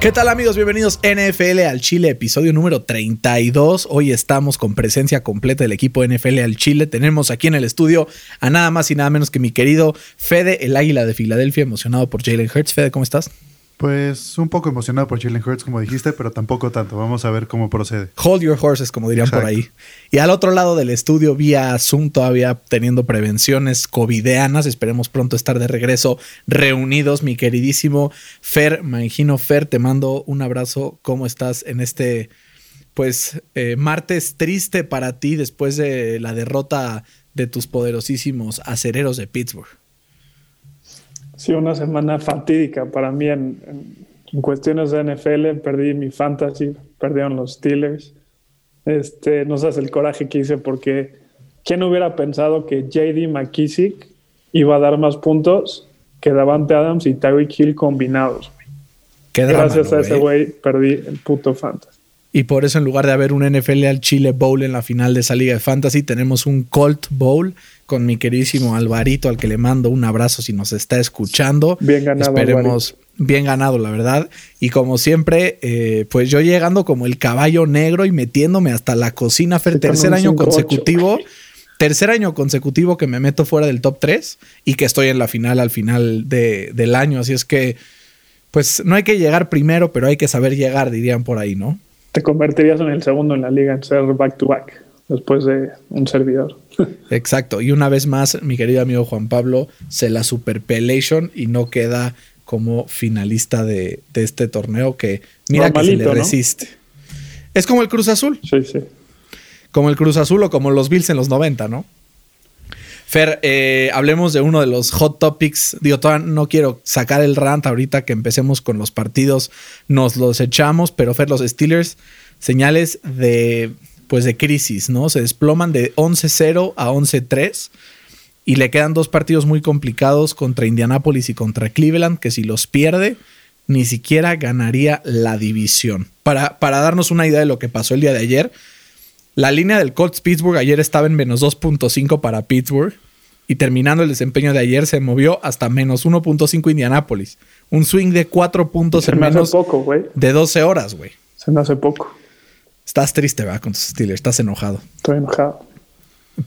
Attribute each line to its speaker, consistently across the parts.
Speaker 1: ¿Qué tal amigos? Bienvenidos NFL al Chile, episodio número 32. Hoy estamos con presencia completa del equipo NFL al Chile. Tenemos aquí en el estudio a nada más y nada menos que mi querido Fede, el águila de Filadelfia, emocionado por Jalen Hurts. Fede, ¿cómo estás?
Speaker 2: Pues un poco emocionado por Jalen Hurts, como dijiste, pero tampoco tanto. Vamos a ver cómo procede.
Speaker 1: Hold your horses, como dirían por ahí. Y al otro lado del estudio, vía Zoom, todavía teniendo prevenciones covideanas. Esperemos pronto estar de regreso reunidos. Mi queridísimo Fer, Mangino Fer, te mando un abrazo. ¿Cómo estás en este, pues, eh, martes triste para ti después de la derrota de tus poderosísimos acereros de Pittsburgh?
Speaker 3: Sí, una semana fatídica para mí en, cuestiones de NFL. Perdí mi fantasy, perdieron los Steelers. Este, no sabes el coraje que hice porque ¿quién hubiera pensado que JD McKissick iba a dar más puntos que Davante Adams y Tyreek Hill combinados? Gracias a ese güey perdí el puto fantasy.
Speaker 1: Y por eso en lugar de haber un NFL al Chile Bowl en la final de esa liga de fantasy, tenemos un Colt Bowl con mi queridísimo Alvarito, al que le mando un abrazo si nos está escuchando.
Speaker 3: Bien ganado.
Speaker 1: Esperemos, bien ganado, la verdad. Y como siempre, eh, pues yo llegando como el caballo negro y metiéndome hasta la cocina, Fer, tercer año consecutivo. Tercer año consecutivo que me meto fuera del top 3 y que estoy en la final al final de, del año. Así es que, pues no hay que llegar primero, pero hay que saber llegar, dirían por ahí, ¿no?
Speaker 3: Te convertirías en el segundo en la liga en ser back to back después de un servidor.
Speaker 1: Exacto. Y una vez más, mi querido amigo Juan Pablo se la superpelation y no queda como finalista de, este torneo que mira que se le resiste. Es como el Cruz Azul.
Speaker 3: Sí, sí.
Speaker 1: Como el Cruz Azul o como los Bills en los 90, ¿no? Fer, eh, hablemos de uno de los hot topics. Digo, no quiero sacar el rant ahorita que empecemos con los partidos. Nos los echamos, pero Fer, los Steelers, señales de pues de crisis, ¿no? Se desploman de 11-0 a 11-3 y le quedan dos partidos muy complicados contra Indianapolis y contra Cleveland, que si los pierde, ni siquiera ganaría la división. Para, para darnos una idea de lo que pasó el día de ayer, la línea del Colts Pittsburgh ayer estaba en menos 2.5 para Pittsburgh y terminando el desempeño de ayer se movió hasta menos 1.5 Indianapolis. Un swing de 4 puntos en menos
Speaker 3: poco,
Speaker 1: de 12 horas, güey.
Speaker 3: Se me hace poco.
Speaker 1: Estás triste, ¿verdad? Con tus Steelers, estás enojado.
Speaker 3: Estoy enojado.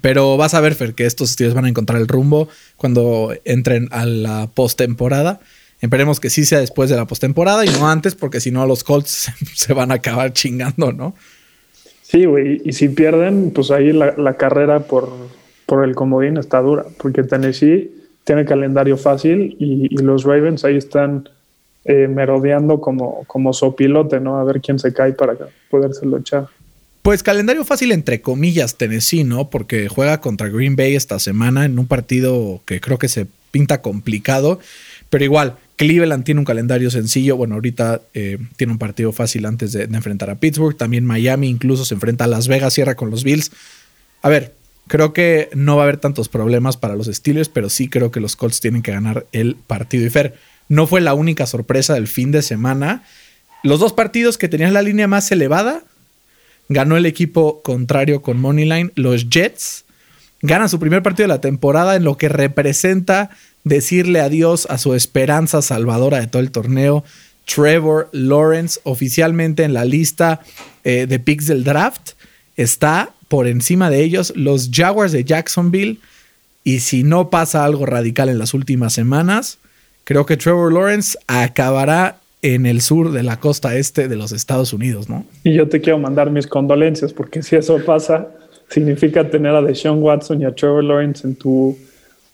Speaker 1: Pero vas a ver, Fer, que estos Steelers van a encontrar el rumbo cuando entren a la postemporada. Esperemos que sí sea después de la postemporada y no antes, porque si no, los Colts se van a acabar chingando, ¿no?
Speaker 3: Sí, güey. Y si pierden, pues ahí la, carrera por, por el comodín está dura, porque Tennessee tiene calendario fácil y, y los Ravens ahí están eh, merodeando como, como sopilote, ¿no? A ver quién se cae para podérselo echar.
Speaker 1: Pues calendario fácil entre comillas Tennessee, ¿no? Porque juega contra Green Bay esta semana en un partido que creo que se pinta complicado, pero igual Cleveland tiene un calendario sencillo, bueno, ahorita eh, tiene un partido fácil antes de, enfrentar a Pittsburgh, también Miami incluso se enfrenta a Las Vegas, cierra con los Bills. A ver, creo que no va a haber tantos problemas para los Steelers, pero sí creo que los Colts tienen que ganar el partido. Y Fer, no fue la única sorpresa del fin de semana. Los dos partidos que tenían la línea más elevada, ganó el equipo contrario con Moneyline, los Jets. Ganan su primer partido de la temporada en lo que representa decirle adiós a su esperanza salvadora de todo el torneo. Trevor Lawrence, oficialmente en la lista eh, de picks del draft, está por encima de ellos los Jaguars de Jacksonville. Y si no pasa algo radical en las últimas semanas, creo que Trevor Lawrence acabará en el sur de la costa este de los Estados Unidos, ¿no?
Speaker 3: Y yo te quiero mandar mis condolencias, porque si eso pasa, significa tener a Deshaun Watson y a Trevor Lawrence en tu,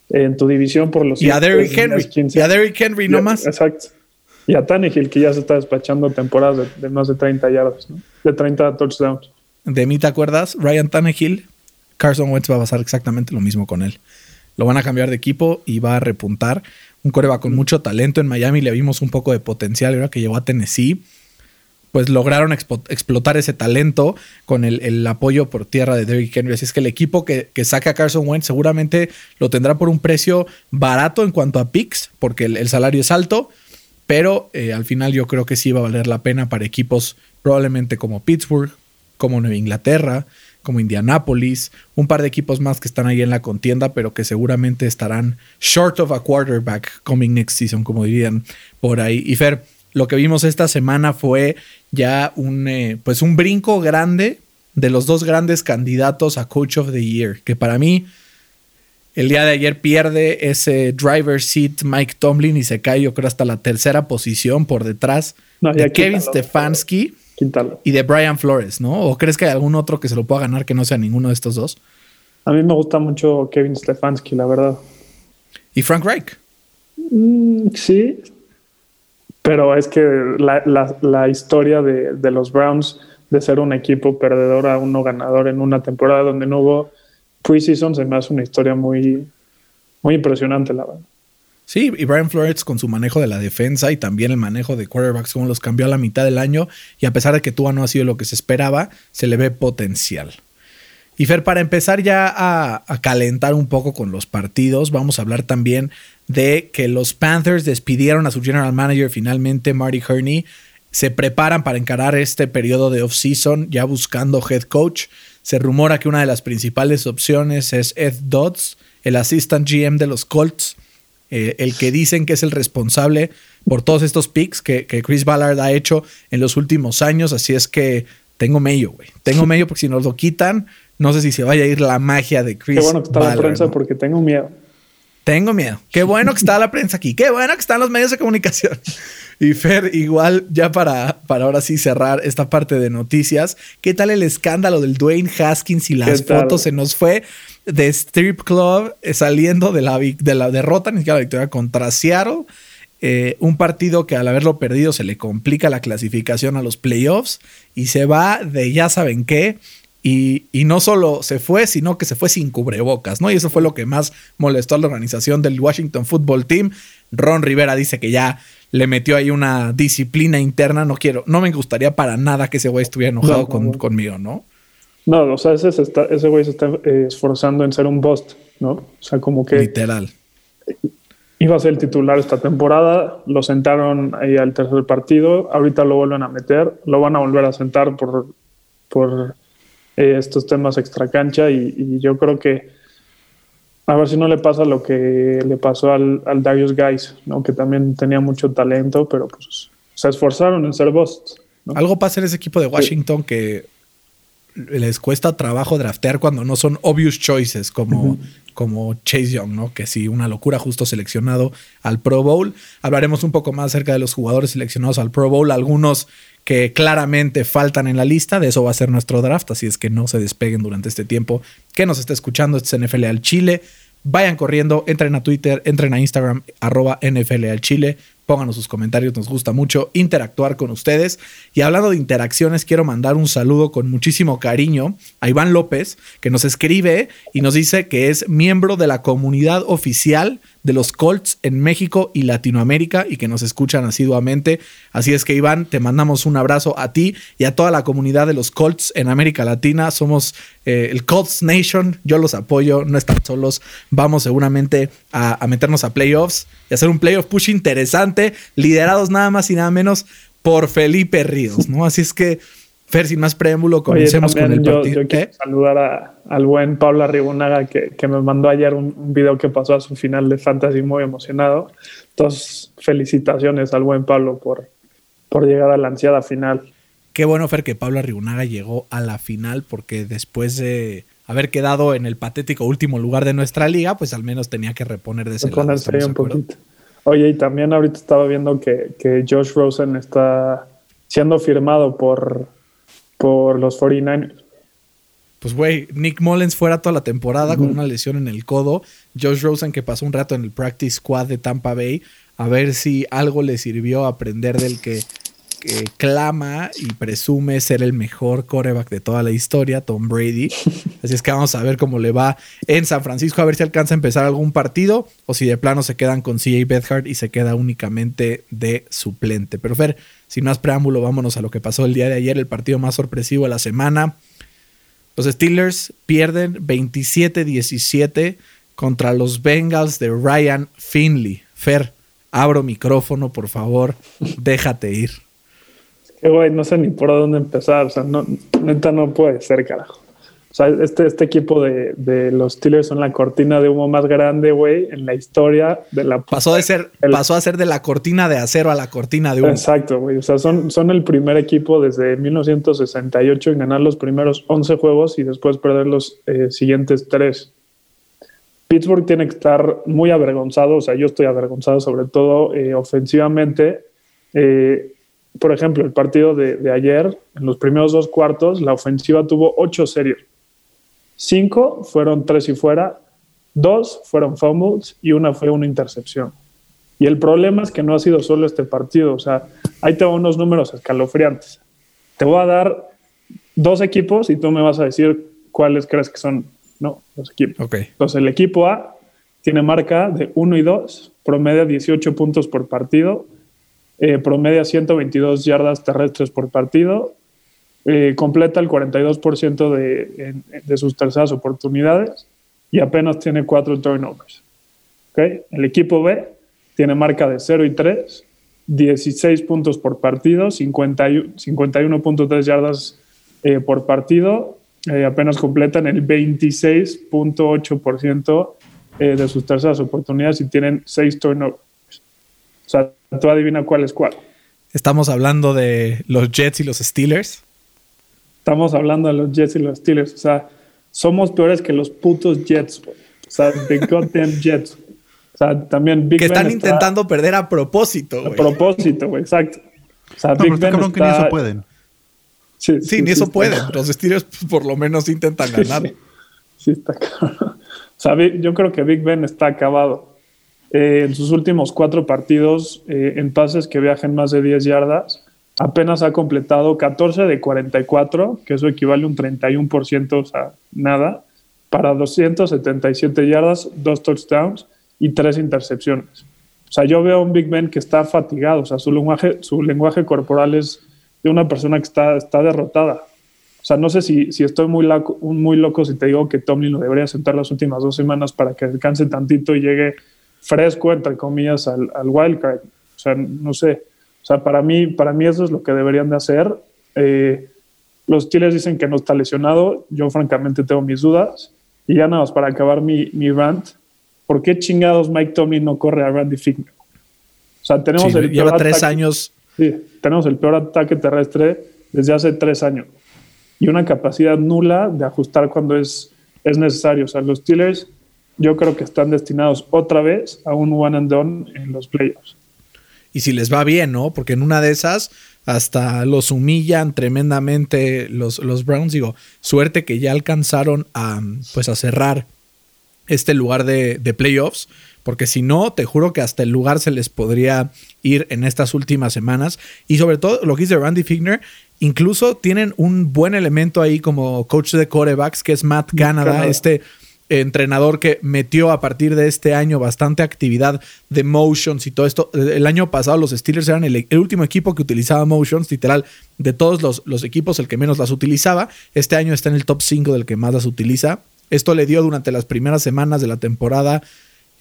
Speaker 3: en tu división por los...
Speaker 1: Y a Derrick Henry, y a Derrick Henry no más.
Speaker 3: Exacto. Y a Tannehill, que ya se está despachando temporadas de, más de 30 yardas, ¿no? De 30 touchdowns.
Speaker 1: De mí, ¿te acuerdas? Ryan Tannehill, Carson Wentz va a pasar exactamente lo mismo con él. Lo van a cambiar de equipo y va a repuntar un coreba con mucho talento. En Miami le vimos un poco de potencial, ahora que llegó a Tennessee, pues lograron explotar ese talento con el, apoyo por tierra de Derrick Henry. Así es que el equipo que, saque a Carson Wentz seguramente lo tendrá por un precio barato en cuanto a picks, porque el, salario es alto, pero eh, al final yo creo que sí va a valer la pena para equipos probablemente como Pittsburgh, como Nueva Inglaterra, como Indianapolis, un par de equipos más que están ahí en la contienda, pero que seguramente estarán short of a quarterback coming next season, como dirían por ahí. Y Fer, lo que vimos esta semana fue ya un, eh, pues un brinco grande de los dos grandes candidatos a Coach of the Year, que para mí el día de ayer pierde ese driver seat Mike Tomlin y se cae yo creo hasta la tercera posición por detrás de Kevin Stefanski y de Brian Flores, ¿no? ¿O crees que hay algún otro que se lo pueda ganar que no sea ninguno de estos dos?
Speaker 3: A mí me gusta mucho Kevin Stefanski, la verdad.
Speaker 1: ¿Y Frank Reich?
Speaker 3: Mm, sí, pero es que la, historia de, de, los Browns de ser un equipo perdedor a uno ganador en una temporada donde no hubo preseason se me hace una historia muy, muy impresionante, la verdad.
Speaker 1: Sí, y Brian Flores con su manejo de la defensa y también el manejo de quarterbacks, como los cambió a la mitad del año, y a pesar de que Tua no ha sido lo que se esperaba, se le ve potencial. Y Fer, para empezar ya a, calentar un poco con los partidos, vamos a hablar también de que los Panthers despidieron a su general manager finalmente, Marty Herney. Se preparan para encarar este periodo de off-season, ya buscando head coach. Se rumora que una de las principales opciones es Ed Dodds, el assistant GM de los Colts, eh, el que dicen que es el responsable por todos estos picks que, Chris Ballard ha hecho en los últimos años. Así es que tengo medio, güey. Tengo medio porque si nos lo quitan, no sé si se vaya a ir la magia de Chris.
Speaker 3: Qué bueno que está la prensa porque tengo miedo.
Speaker 1: Tengo miedo. Qué bueno que está la prensa aquí. Qué bueno que están los medios de comunicación. Y Fer, igual ya para, para ahora sí cerrar esta parte de noticias, ¿qué tal el escándalo del Dwayne Haskins y las fotos? Se nos fue de Strip Club eh, saliendo de la, de la derrota, ni siquiera la victoria contra Seattle. Eh, un partido que al haberlo perdido se le complica la clasificación a los playoffs y se va de ya saben qué y, no solo se fue, sino que se fue sin cubrebocas, ¿no? Y eso fue lo que más molestó a la organización del Washington Football Team. Ron Rivera dice que ya le metió ahí una disciplina interna. No quiero, no me gustaría para nada que ese güey estuviera enojado conmigo, ¿no?
Speaker 3: No, o sea, ese, ese güey se está eh, esforzando en ser un bust, ¿no? O sea, como que.
Speaker 1: Literal.
Speaker 3: Iba a ser el titular esta temporada, lo sentaron ahí al tercer partido, ahorita lo vuelven a meter, lo van a volver a sentar por, por eh, estos temas extracancha y, y yo creo que a ver si no le pasa lo que le pasó al, al Darius Guys, ¿no? que también tenía mucho talento, pero pues se esforzaron en ser bust.
Speaker 1: Algo pasa en ese equipo de Washington que les cuesta trabajo draftear cuando no son obvious choices como, como Chase Young, ¿no? Que sí, una locura justo seleccionado al Pro Bowl. Hablaremos un poco más acerca de los jugadores seleccionados al Pro Bowl, algunos que claramente faltan en la lista, de eso va a ser nuestro draft, así es que no se despeguen durante este tiempo que nos está escuchando, este es NFL al Chile. Vayan corriendo, entren a Twitter, entren a Instagram, arroba NFL al Chile, pónganos sus comentarios, nos gusta mucho interactuar con ustedes. Y hablando de interacciones, quiero mandar un saludo con muchísimo cariño a Iván López, que nos escribe y nos dice que es miembro de la comunidad oficial de los Colts en México y Latinoamérica y que nos escuchan asiduamente. Así es que Iván, te mandamos un abrazo a ti y a toda la comunidad de los Colts en América Latina. Somos eh, el Colts Nation, yo los apoyo, no están solos. Vamos seguramente a, a meternos a playoffs y hacer un playoff push interesante, liderados nada más y nada menos por Felipe Ríos, ¿no? Así es que Fer, sin más preámbulo, comencemos con el partido.
Speaker 3: Yo quiero saludar al buen Pablo Arribunaga que, que me mandó ayer un, video que pasó a su final de Fantasy muy emocionado. Entonces, felicitaciones al buen Pablo por, por llegar a la ansiada final.
Speaker 1: Qué bueno, Fer, que Pablo Arribunaga llegó a la final porque después de haber quedado en el patético último lugar de nuestra liga, pues al menos tenía que reponer de ese
Speaker 3: Reponerse un poquito. Oye, y también ahorita estaba viendo que, que Josh Rosen está siendo firmado por por los 49ers.
Speaker 1: Pues, güey, Nick Mullens fuera toda la temporada con una lesión en el codo. Josh Rosen, que pasó un rato en el practice squad de Tampa Bay, a ver si algo le sirvió a aprender del que, clama y presume ser el mejor coreback de toda la historia, Tom Brady. Así es que vamos a ver cómo le va en San Francisco, a ver si alcanza a empezar algún partido o si de plano se quedan con CJ Bethard y se queda únicamente de suplente. Pero Fer, sin más preámbulo, vámonos a lo que pasó el día de ayer, el partido más sorpresivo de la semana. Los Steelers pierden 27-17 contra los Bengals de Ryan Finley. Fer, abro micrófono, por favor, déjate ir.
Speaker 3: Que, güey, no sé ni por dónde empezar. O sea, no, neta no puede ser, carajo. O sea, este, este equipo de, de los Steelers son la cortina de humo más grande, güey, en la historia de la...
Speaker 1: Pasó, de ser, pasó a ser de la cortina de acero a la cortina de humo.
Speaker 3: Exacto, güey. O sea, son, son el primer equipo desde 1968 en ganar los primeros 11 juegos y después perder los eh, siguientes tres. Pittsburgh tiene que estar muy avergonzado, o sea, yo estoy avergonzado sobre todo eh, ofensivamente. Eh, por ejemplo, el partido de, de, ayer, en los primeros dos cuartos, la ofensiva tuvo ocho series. Cinco fueron tres y fuera, dos fueron fumbles y una fue una intercepción. Y el problema es que no ha sido solo este partido, o sea, ahí tengo unos números escalofriantes. Te voy a dar dos equipos y tú me vas a decir cuáles crees que son no, los equipos.
Speaker 1: Okay.
Speaker 3: Entonces, el equipo A tiene marca de 1 y 2, promedia 18 puntos por partido, eh, promedia 122 yardas terrestres por partido, eh, completa el 42% de, de, sus terceras oportunidades y apenas tiene 4 turnovers. ¿Okay? El equipo B tiene marca de 0 y 3, 16 puntos por partido, 51.3 yardas eh, por partido eh, apenas completan el 26.8% eh, de sus terceras oportunidades y tienen 6 turnovers. O sea, tú adivina cuál es cuál.
Speaker 1: Estamos hablando de los Jets y los Steelers.
Speaker 3: Estamos hablando de los Jets y los Steelers. O sea, somos peores que los putos Jets, O sea, the goddamn Jets. O sea, también
Speaker 1: Big Que están intentando perder a propósito,
Speaker 3: A propósito, güey, exacto.
Speaker 2: O sea, Big Ben está... que ni eso pueden.
Speaker 1: Sí, ni eso pueden. Los Steelers por lo menos intentan ganar.
Speaker 3: Sí, está cabrón. O sea, yo creo que Big Ben está acabado. Eh, en sus últimos cuatro partidos, eh, en pases que viajen más de 10 yardas, apenas ha completado 14 de 44, que eso equivale a un 31%, o sea, nada, para 277 yardas, dos touchdowns y tres intercepciones. O sea, yo veo a un Big Ben que está fatigado, o sea, su lenguaje, su lenguaje corporal es de una persona que está, está derrotada. O sea, no sé si, si estoy muy loco, muy loco si te digo que Tomlin lo debería sentar las últimas dos semanas para que descanse tantito y llegue fresco, entre comillas, al, al wildcard. O sea, no sé. O sea, para mí, para mí eso es lo que deberían de hacer. Eh, los Steelers dicen que no está lesionado. Yo francamente tengo mis dudas. Y ya nada más para acabar mi, mi rant. ¿Por qué chingados Mike Tomlin no corre a Randy Figner? O sea, tenemos
Speaker 1: el lleva tres años
Speaker 3: Sí, tenemos el peor ataque terrestre desde hace tres años y una capacidad nula de ajustar cuando es, es necesario. O sea, los Steelers yo creo que están destinados otra vez a un one and done en los playoffs.
Speaker 1: Y si les va bien, ¿no? Porque en una de esas hasta los humillan tremendamente los, los Browns. Digo, suerte que ya alcanzaron a, pues, a cerrar este lugar de, de playoffs porque si no, te juro que hasta el lugar se les podría ir en estas últimas semanas. Y sobre todo lo que dice Randy Figner, incluso tienen un buen elemento ahí como coach de corebacks, que es Matt Canada, este entrenador que metió a partir de este año bastante actividad de motions y todo esto. El año pasado los Steelers eran el, último equipo que utilizaba motions, literal, de todos los, los, equipos el que menos las utilizaba. Este año está en el top 5 del que más las utiliza. Esto le dio durante las primeras semanas de la temporada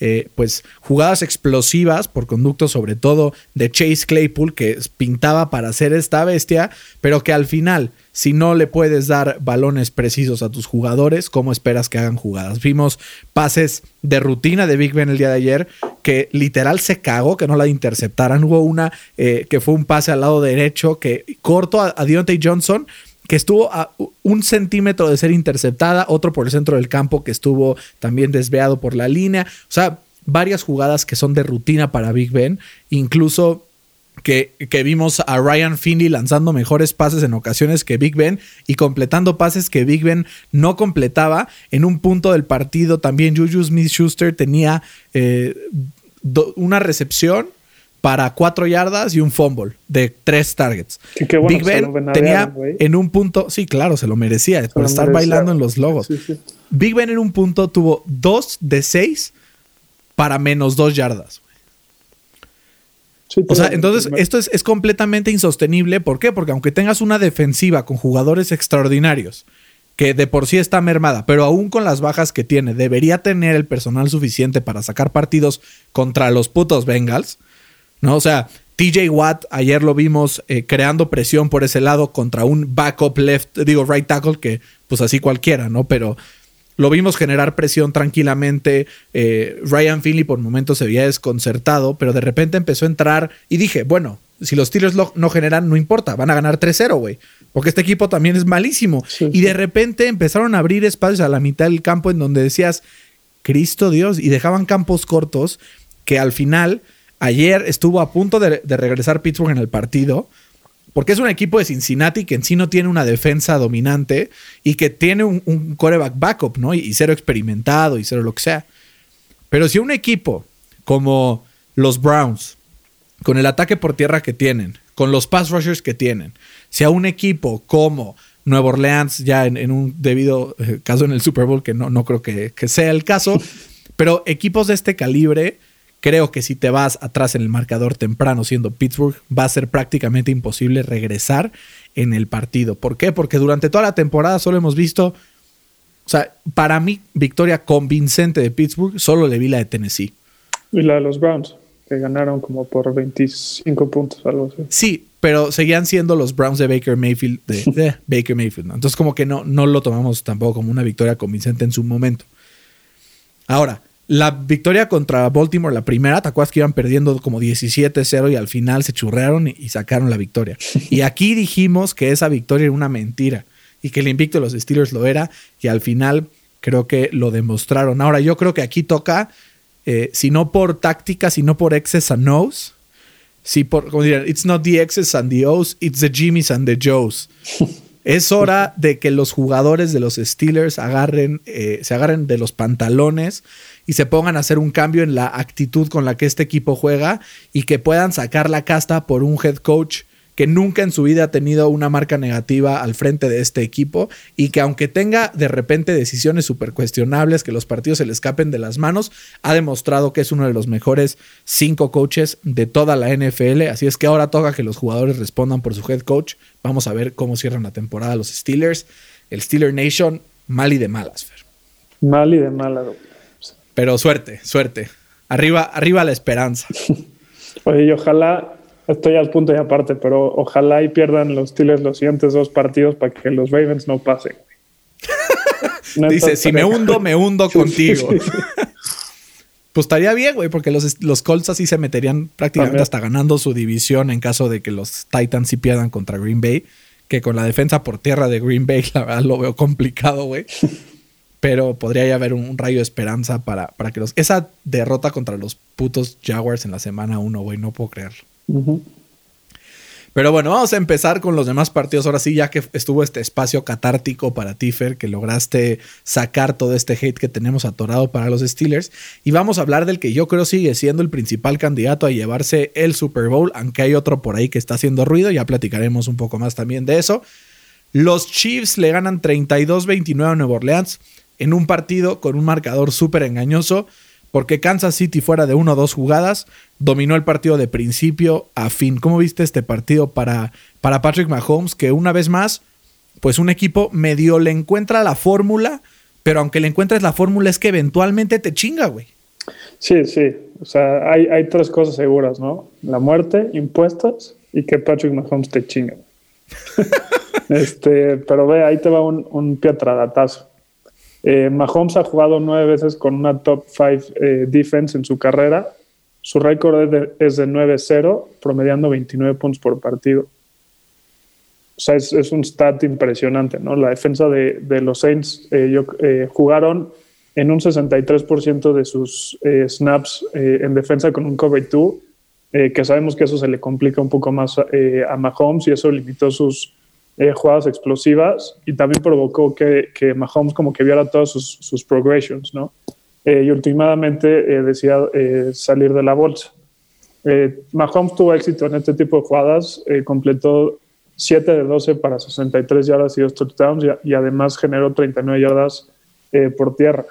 Speaker 1: eh, pues jugadas explosivas por conducto sobre todo de Chase Claypool que pintaba para ser esta bestia, pero que al final si no le puedes dar balones precisos a tus jugadores, ¿cómo esperas que hagan jugadas? Vimos pases de rutina de Big Ben el día de ayer que literal se cagó que no la interceptaran. Hubo una eh, que fue un pase al lado derecho que corto a, a Deontay Johnson que estuvo a un centímetro de ser interceptada, otro por el centro del campo que estuvo también desviado por la línea. O sea, varias jugadas que son de rutina para Big Ben, incluso que, que, vimos a Ryan Finley lanzando mejores pases en ocasiones que Big Ben y completando pases que Big Ben no completaba. En un punto del partido también Juju Smith Schuster tenía eh, una recepción para cuatro yardas y un fumble de tres targets. Big Ben tenía en un punto, sí, claro, se lo merecía por estar bailando en los logos. Big Ben en un punto tuvo dos de seis para menos dos yardas. o sea, entonces esto es, es, completamente insostenible. ¿Por qué? Porque aunque tengas una defensiva con jugadores extraordinarios, que de por sí está mermada, pero aún con las bajas que tiene, debería tener el personal suficiente para sacar partidos contra los putos Bengals. ¿No? O sea, TJ Watt, ayer lo vimos eh, creando presión por ese lado contra un backup left, digo right tackle, que pues así cualquiera, ¿no? Pero lo vimos generar presión tranquilamente. Eh, Ryan Finley por momentos se veía desconcertado, pero de repente empezó a entrar y dije, bueno, si los Steelers no generan, no importa, van a ganar 3-0, güey. Porque este equipo también es malísimo. y de repente empezaron a abrir espacios a la mitad del campo en donde decías, Cristo Dios, y dejaban campos cortos que al final, ayer estuvo a punto de, regresar Pittsburgh en el partido. Porque es un equipo de Cincinnati que en sí no tiene una defensa dominante y que tiene un, coreback backup, ¿no? y cero experimentado y cero lo que sea. Pero si un equipo como los Browns, con el ataque por tierra que tienen, con los pass rushers que tienen, si a un equipo como Nueva Orleans, ya en, un debido eh, caso en el Super Bowl, que no, no creo que, sea el caso, pero equipos de este calibre, creo que si te vas atrás en el marcador temprano siendo Pittsburgh, va a ser prácticamente imposible regresar en el partido. ¿Por qué? Porque durante toda la temporada solo hemos visto, o sea, para mí, victoria convincente de Pittsburgh, solo le vi la de Tennessee.
Speaker 3: Y la de los Browns que ganaron como por 25 puntos, algo así.
Speaker 1: Sí, pero seguían siendo los Browns de Baker Mayfield, de, Baker Mayfield. Entonces, como que no, no lo tomamos tampoco como una victoria convincente en su momento. Ahora, la victoria contra Baltimore, la primera, ¿te acuerdas que iban perdiendo como 17-0 y al final se churrearon y, sacaron la victoria? Y aquí dijimos que esa victoria era una mentira y que el invicto de los Steelers lo era y al final creo que lo demostraron. Ahora, yo creo que aquí toca eh, si no por táctica, sino por X's and O's. Si por, como dirían, it's not the X's and the O's, it's the Jimmys and the Joes. es hora de que los jugadores de los Steelers agarren, eh, se agarren de los pantalones y se pongan a hacer un cambio en la actitud con la que este equipo juega y que puedan sacar la casta por un head coach que nunca en su vida ha tenido una marca negativa al frente de este equipo y que aunque tenga de repente decisiones súper cuestionables, que los partidos se le escapen de las manos, ha demostrado que es uno de los mejores cinco coaches de toda la NFL. Así es que ahora toca que los jugadores respondan por su head coach. Vamos a ver cómo cierran la temporada los Steelers. El Steeler Nation, mal y de malas, Fer.
Speaker 3: Mal y de malas.
Speaker 1: Pero suerte, suerte. Arriba, arriba la esperanza.
Speaker 3: Oye, y ojalá estoy al punto y aparte, pero ojalá y pierdan los Steelers los siguientes dos partidos para que los Ravens no pasen.
Speaker 1: Dice, si me hundo, me hundo contigo. pues estaría bien, güey, porque los, los Colts así se meterían prácticamente hasta ganando su división en caso de que los Titans sí pierdan contra Green Bay, que con la defensa por tierra de Green Bay, la verdad lo veo complicado, güey. Pero podría haber un, rayo de esperanza para, para que los... Esa derrota contra los putos Jaguars en la semana 1, güey, no puedo creerlo. Pero bueno, vamos a empezar con los demás partidos. Ahora sí, ya que estuvo este espacio catártico para Tifer, que lograste sacar todo este hate que tenemos atorado para los Steelers. Y vamos a hablar del que yo creo sigue siendo el principal candidato a llevarse el Super Bowl, aunque hay otro por ahí que está haciendo ruido. Ya platicaremos un poco más también de eso. Los Chiefs le ganan 32-29 a Nueva Orleans en un partido con un marcador súper engañoso porque Kansas City fuera de una o dos jugadas dominó el partido de principio a fin. ¿Cómo viste este partido para, para Patrick Mahomes? Que una vez más, pues un equipo medio le encuentra la fórmula, pero aunque le encuentres la fórmula es que eventualmente te chinga, güey.
Speaker 3: Sí, sí. O sea, hay, tres cosas seguras, ¿no? La muerte, impuestos y que Patrick Mahomes te chinga. este, pero ve, ahí te va un, un pietradatazo. Eh, Mahomes ha jugado nueve veces con una top five eh, defense en su carrera. Su récord es de, 9-0, promediando 29 puntos por partido. O sea, es, un stat impresionante, ¿no? La defensa de, los Saints eh, jugaron en un 63% de sus snaps en defensa con un cover 2, que sabemos que eso se le complica un poco más a Mahomes y eso limitó sus, eh, jugadas explosivas y también provocó que, que, Mahomes como que viera todas sus, sus progressions, ¿no? Eh, y últimamente eh, decía salir de la bolsa. Mahomes tuvo éxito en este tipo de jugadas, completó 7 de 12 para 63 yardas y 2 touchdowns y, y además generó 39 yardas por tierra.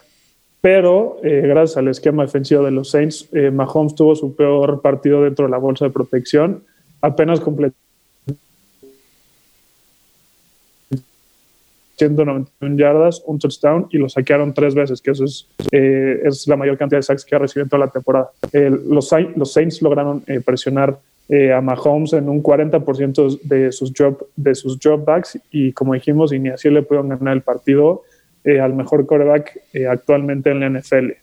Speaker 3: Pero gracias al esquema defensivo de los Saints, Mahomes tuvo su peor partido dentro de la bolsa de protección, apenas completó 191 yardas, un touchdown y lo saquearon tres veces, que eso es, eh, es la mayor cantidad de sacks que ha recibido en toda la temporada. los, los, Saints lograron eh, presionar eh, a Mahomes en un 40% de sus, job, de sus dropbacks y como dijimos, y ni así le pudieron ganar el partido eh, al mejor quarterback eh, actualmente en la NFL.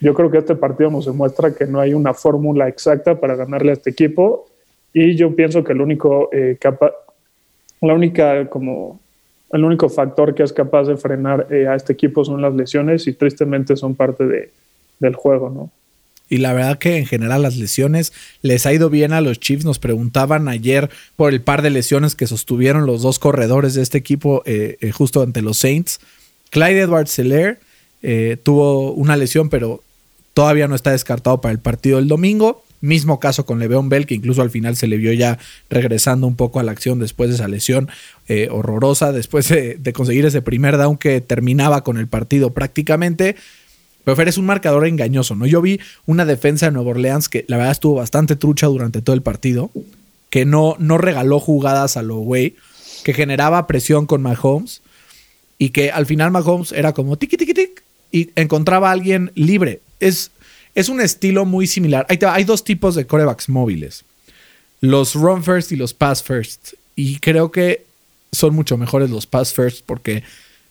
Speaker 3: Yo creo que este partido nos demuestra que no hay una fórmula exacta para ganarle a este equipo y yo pienso que el único capa la única como el único factor que es capaz de frenar a este equipo son las lesiones y tristemente son parte de, del juego, ¿no?
Speaker 1: Y la verdad que en general las lesiones les ha ido bien a los Chiefs. Nos preguntaban ayer por el par de lesiones que sostuvieron los dos corredores de este equipo eh, eh, justo ante los Saints. Clyde Edwards Seller eh, tuvo una lesión, pero todavía no está descartado para el partido del domingo. Mismo caso con Le'Veon Bell, que incluso al final se le vio ya regresando un poco a la acción después de esa lesión horrorosa, después de, conseguir ese primer down que terminaba con el partido prácticamente. Pero Fer es un marcador engañoso, ¿no? Yo vi una defensa de Nueva Orleans que la verdad estuvo bastante trucha durante todo el partido, que no, no regaló jugadas a lo que generaba presión con Mahomes y que al final Mahomes era como tiki tiki tic y encontraba a alguien libre. Es, es un estilo muy similar. Hay, dos tipos de corebacks móviles: los run first y los pass first. Y creo que son mucho mejores los pass first porque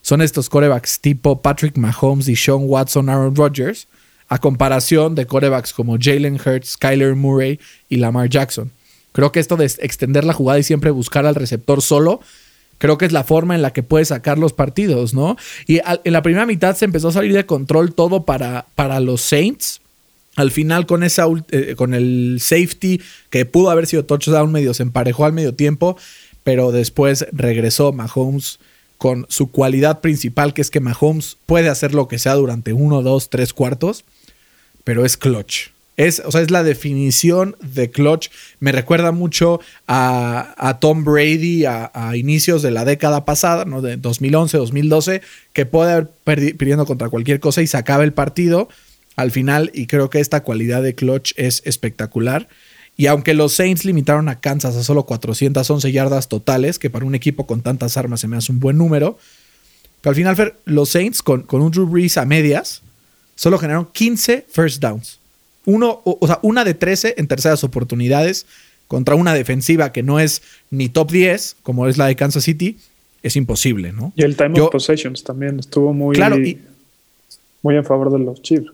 Speaker 1: son estos corebacks tipo Patrick Mahomes y Sean Watson, Aaron Rodgers, a comparación de corebacks como Jalen Hurts, Kyler Murray y Lamar Jackson. Creo que esto de extender la jugada y siempre buscar al receptor solo, creo que es la forma en la que puede sacar los partidos, ¿no? Y en la primera mitad se empezó a salir de control todo para, para los Saints. Al final con, esa, eh, con el safety que pudo haber sido touchdown medio se emparejó al medio tiempo, pero después regresó Mahomes con su cualidad principal, que es que Mahomes puede hacer lo que sea durante uno, dos, tres cuartos, pero es clutch. Es, o sea, es la definición de clutch. Me recuerda mucho a, Tom Brady a, inicios de la década pasada, ¿no? de 2011, 2012, que puede haber perdiendo contra cualquier cosa y se acaba el partido al final. Y creo que esta cualidad de clutch es espectacular. Y aunque los Saints limitaron a Kansas a solo 411 yardas totales, que para un equipo con tantas armas se me hace un buen número, pero al final los Saints con, con un Drew Brees a medias solo generaron 15 first downs. Uno, o, sea, una de 13 en terceras oportunidades contra una defensiva que no es ni top 10, como es la de Kansas City, es imposible, ¿no?
Speaker 3: Y el time of possessions también estuvo muy, claro, muy en favor de los Chiefs.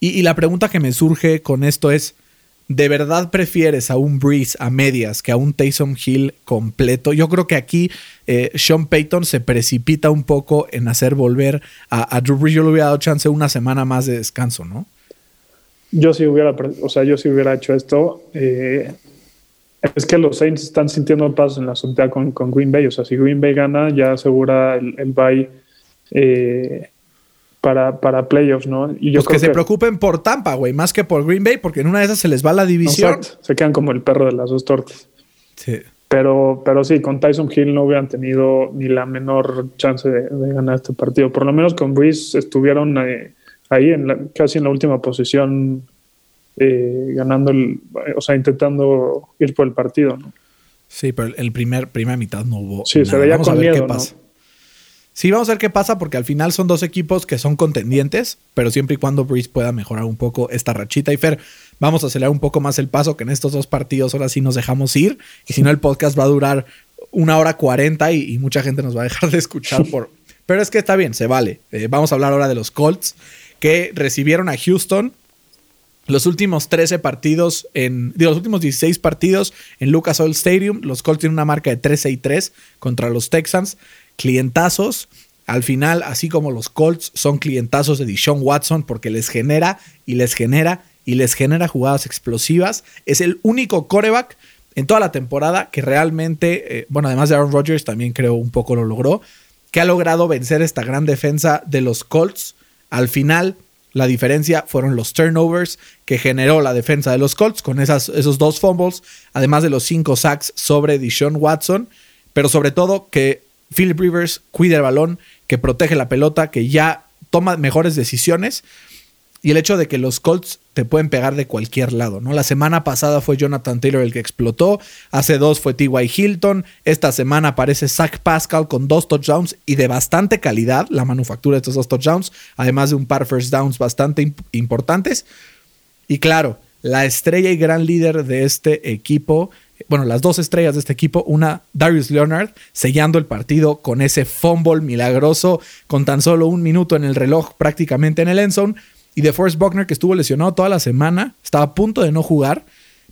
Speaker 1: Y, la pregunta que me surge con esto es, ¿De verdad prefieres a un Breeze a medias que a un Taysom Hill completo? Yo creo que aquí eh, Sean Payton se precipita un poco en hacer volver a, Drew Brees. Yo le hubiera dado chance una semana más de descanso, ¿no?
Speaker 3: Yo sí hubiera, o sea, yo sí hubiera hecho esto. Eh, es que los Saints están sintiendo pasos en la azotea con, con, Green Bay. O sea, si Green Bay gana, ya asegura el, el bye. Eh, para, para playoffs, ¿no?
Speaker 1: Y yo pues que se preocupen por Tampa, güey, más que por Green Bay, porque en una de esas se les va la división.
Speaker 3: Se quedan como el perro de las dos tortas. Sí. Pero, pero sí, con Tyson Hill no hubieran tenido ni la menor chance de, ganar este partido. Por lo menos con Breeze estuvieron eh, ahí, en casi en la última posición, eh, ganando, el, o sea, intentando ir por el partido, ¿no?
Speaker 1: Sí, pero el primer, primera mitad no hubo.
Speaker 3: Sí, se veía con miedo, ¿no?
Speaker 1: Sí, vamos a ver qué pasa porque al final son dos equipos que son contendientes, pero siempre y cuando Breeze pueda mejorar un poco esta rachita. Y Fer, vamos a acelerar un poco más el paso, que en estos dos partidos ahora sí nos dejamos ir. Y si no, el podcast va a durar una hora cuarenta y, mucha gente nos va a dejar de escuchar por... Pero es que está bien, se vale. Eh, vamos a hablar ahora de los Colts que recibieron a Houston los últimos 13 partidos en. Digo, los últimos 16 partidos en Lucas Oil Stadium. Los Colts tienen una marca de 13 y 3 contra los Texans clientazos. Al final, así como los Colts son clientazos de Deshaun Watson porque les genera y les genera y les genera jugadas explosivas. Es el único coreback en toda la temporada que realmente, eh, bueno, además de Aaron Rodgers, también creo un poco lo logró, que ha logrado vencer esta gran defensa de los Colts. Al final, la diferencia fueron los turnovers que generó la defensa de los Colts con esas, esos dos fumbles, además de los cinco sacks sobre Deshaun Watson, pero sobre todo que Philip Rivers cuida el balón, que protege la pelota, que ya toma mejores decisiones. Y el hecho de que los Colts te pueden pegar de cualquier lado, ¿no? La semana pasada fue Jonathan Taylor el que explotó, hace dos fue T.Y. Hilton, esta semana aparece Zach Pascal con dos touchdowns y de bastante calidad, la manufactura de estos dos touchdowns, además de un par first downs bastante importantes. Y claro, la estrella y gran líder de este equipo, bueno, las dos estrellas de este equipo, una Darius Leonard, sellando el partido con ese fumble milagroso, con tan solo un minuto en el reloj prácticamente en el end zone, y de Forrest Buckner que estuvo lesionado toda la semana, estaba a punto de no jugar,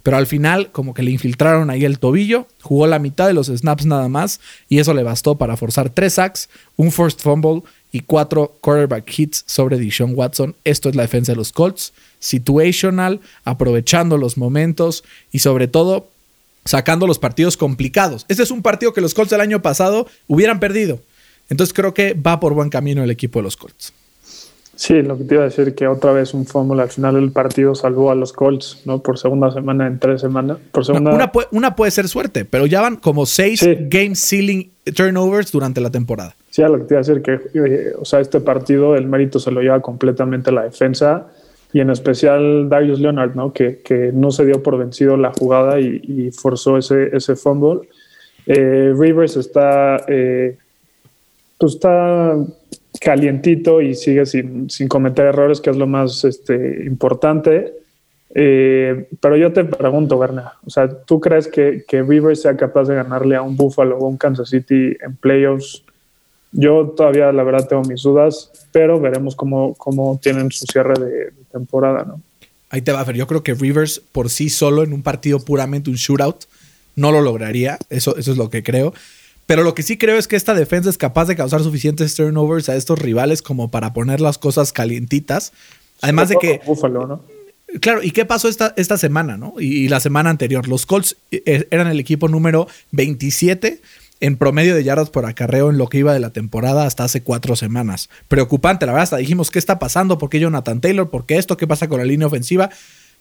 Speaker 1: pero al final como que le infiltraron ahí el tobillo, jugó la mitad de los snaps nada más, y eso le bastó para forzar tres sacks, un first fumble y cuatro quarterback hits sobre Deshaun Watson. Esto es la defensa de los Colts. Situational, aprovechando los momentos y sobre todo sacando los partidos complicados. Este es un partido que los Colts del año pasado hubieran perdido. Entonces creo que va por buen camino el equipo de los Colts.
Speaker 3: Sí, lo que te iba a decir que otra vez un fumble al final del partido salvó a los Colts, ¿no? Por segunda semana en tres semanas. Por segunda...
Speaker 1: una, puede, una, puede, ser suerte, pero ya van como seis game ceiling turnovers durante la temporada.
Speaker 3: Sí, lo que te iba a decir que, eh, o sea, este partido el mérito se lo lleva completamente la defensa y en especial Darius Leonard, ¿no? Que, que no se dio por vencido la jugada y, forzó ese, ese fumble. Eh, Rivers está, eh, pues calientito y sigue sin, sin, cometer errores, que es lo más este, importante. Eh, pero yo te pregunto, Berna, o sea, ¿tú crees que, que Rivers sea capaz de ganarle a un Buffalo o un Kansas City en playoffs? Yo todavía, la verdad, tengo mis dudas, pero veremos cómo, cómo tienen su cierre de, temporada, ¿no?
Speaker 1: Ahí te va a ver. Yo creo que Rivers por sí solo en un partido puramente un shootout no lo lograría. Eso, eso es lo que creo. Pero lo que sí creo es que esta defensa es capaz de causar suficientes turnovers a estos rivales como para poner las cosas calientitas. Además de que.
Speaker 3: ¿no?
Speaker 1: Claro, ¿y qué pasó esta, esta semana, no? Y, la semana anterior. Los Colts eh, eran el equipo número 27 en promedio de yardas por acarreo en lo que iba de la temporada hasta hace cuatro semanas. Preocupante, la verdad, hasta dijimos, ¿qué está pasando? ¿Por qué Jonathan Taylor? ¿Por qué esto? ¿Qué pasa con la línea ofensiva?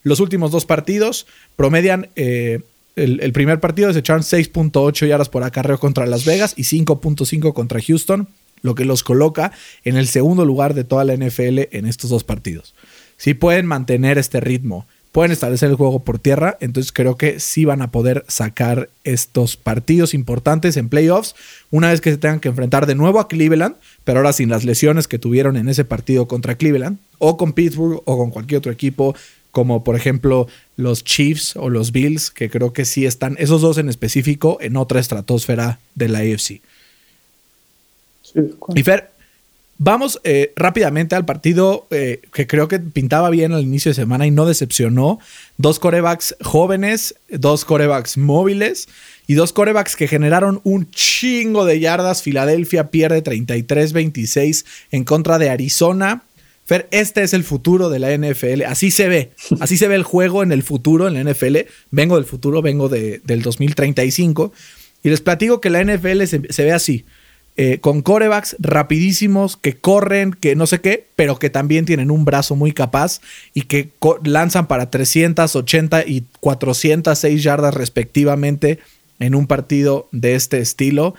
Speaker 1: Los últimos dos partidos promedian eh, el, primer partido desecharon 6.8 yardas por acarreo contra Las Vegas y 5.5 contra Houston, lo que los coloca en el segundo lugar de toda la NFL en estos dos partidos. Si pueden mantener este ritmo, pueden establecer el juego por tierra, entonces creo que sí van a poder sacar estos partidos importantes en playoffs una vez que se tengan que enfrentar de nuevo a Cleveland, pero ahora sin las lesiones que tuvieron en ese partido contra Cleveland, o con Pittsburgh o con cualquier otro equipo como por ejemplo los Chiefs o los Bills, que creo que sí están, esos dos en específico, en otra estratosfera de la AFC. y Fer, vamos eh, rápidamente al partido eh, que creo que pintaba bien al inicio de semana y no decepcionó. Dos corebacks jóvenes, dos corebacks móviles y dos corebacks que generaron un chingo de yardas. Filadelfia pierde 33-26 en contra de Arizona. Fer, este es el futuro de la NFL. Así se ve. Así se ve el juego en el futuro, en la NFL. Vengo del futuro, vengo de, del 2035. Y les platico que la NFL se, ve así. Eh, con corebacks rapidísimos que corren, que no sé qué, pero que también tienen un brazo muy capaz y que lanzan para 380 y 406 yardas respectivamente en un partido de este estilo.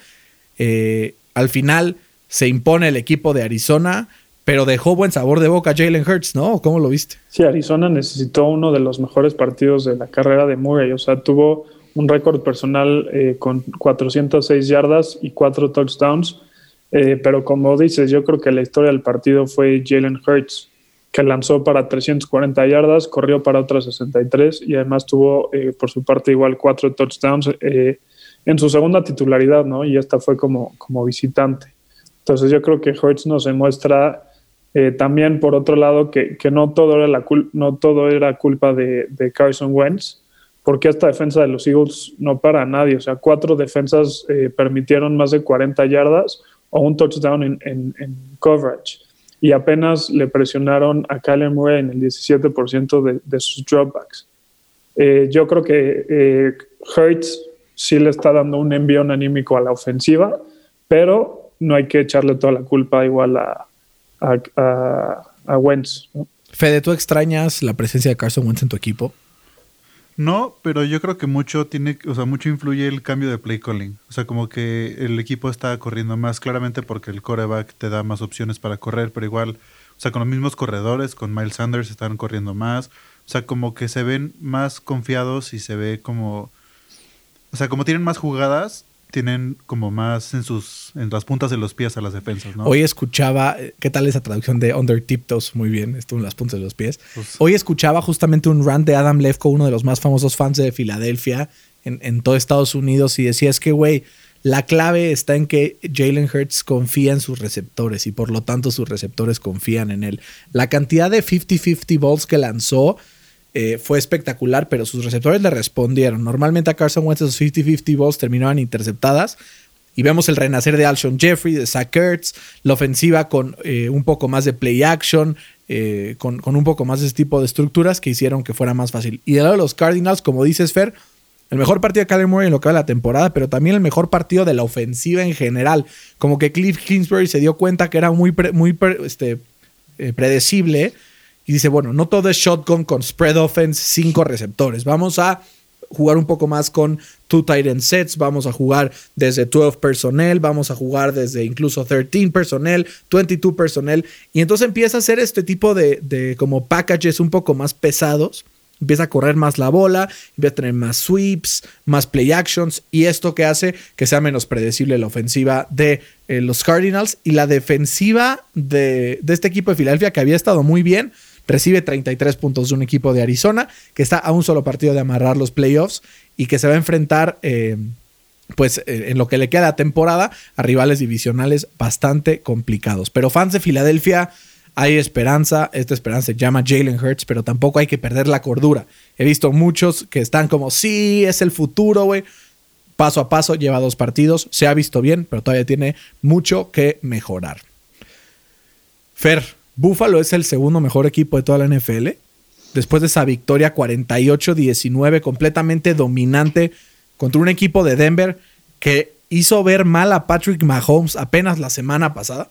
Speaker 1: Eh, al final se impone el equipo de Arizona pero dejó buen sabor de boca Jalen Hurts, ¿no? ¿Cómo lo viste?
Speaker 3: Sí, Arizona necesitó uno de los mejores partidos de la carrera de Murray. O sea, tuvo un récord personal eh, con 406 yardas y 4 touchdowns. Eh, pero como dices, yo creo que la historia del partido fue Jalen Hurts, que lanzó para 340 yardas, corrió para otras 63 y además tuvo eh, por su parte igual 4 touchdowns en su segunda titularidad, ¿no? Y esta fue como, como visitante. Entonces yo creo que Hurts nos demuestra eh, también, por otro lado, que, no, todo era la no todo era culpa de, Carson Wentz, porque esta defensa de los Eagles no para a nadie. O sea, cuatro defensas eh, permitieron más de 40 yardas o un touchdown en, coverage. Y apenas le presionaron a Kyler Murray en el 17% de, sus dropbacks. Eh, yo creo que Hurts sí le está dando un envío anímico a la ofensiva, pero no hay que echarle toda la culpa igual a, Wentz.
Speaker 1: Fede, ¿tú extrañas la presencia de Carson Wentz en tu equipo?
Speaker 2: No, pero yo creo que mucho tiene, o sea, mucho influye el cambio de play calling. O sea, como que el equipo está corriendo más claramente porque el coreback te da más opciones para correr, pero igual, o sea, con los mismos corredores, con Miles Sanders están corriendo más. O sea, como que se ven más confiados y se ve como, o sea, como tienen más jugadas, tienen como más en sus en las puntas de los pies a las defensas, ¿no?
Speaker 1: Hoy escuchaba, ¿qué tal esa traducción de under tiptoes? Muy bien, estuvo en las puntas de los pies. Pues Hoy escuchaba justamente un rant de Adam Lefko, uno de los más famosos fans de Filadelfia en, en todo Estados Unidos, y decía, es que, güey, la clave está en que Jalen Hurts confía en sus receptores y por lo tanto sus receptores confían en él. La cantidad de 50-50 balls que lanzó eh, fue espectacular, pero sus receptores le respondieron. Normalmente a Carson Wentz esos 50-50 balls terminaban interceptadas. Y vemos el renacer de Alshon Jeffrey, de Zach Ertz, la ofensiva con eh, un poco más de play action, eh, con, con, un poco más de ese tipo de estructuras que hicieron que fuera más fácil. Y de lado de los Cardinals, como dices, Fer, el mejor partido de Kyler Murray en lo que va de la temporada, pero también el mejor partido de la ofensiva en general. Como que Cliff Kingsbury se dio cuenta que era muy, muy este, predecible y dice, bueno, no todo es shotgun con spread offense, cinco receptores. Vamos a jugar un poco más con two tight end sets, vamos a jugar desde 12 personnel, vamos a jugar desde incluso 13 personnel, 22 personnel, y entonces empieza a hacer este tipo de, de como packages un poco más pesados Empieza a correr más la bola, empieza a tener más sweeps, más play actions y esto que hace que sea menos predecible la ofensiva de eh, los Cardinals y la defensiva de, este equipo de Filadelfia que había estado muy bien. Recibe 33 puntos de un equipo de Arizona que está a un solo partido de amarrar los playoffs y que se va a enfrentar eh, pues eh, en lo que le queda temporada a rivales divisionales bastante complicados. Pero fans de Filadelfia hay esperanza, esta esperanza se llama Jalen Hurts, pero tampoco hay que perder la cordura. He visto muchos que están como, sí, es el futuro, güey. Paso a paso, lleva dos partidos, se ha visto bien, pero todavía tiene mucho que mejorar. Fer, Buffalo es el segundo mejor equipo de toda la NFL. Después de esa victoria 48-19, completamente dominante contra un equipo de Denver que hizo ver mal a Patrick Mahomes apenas la semana pasada.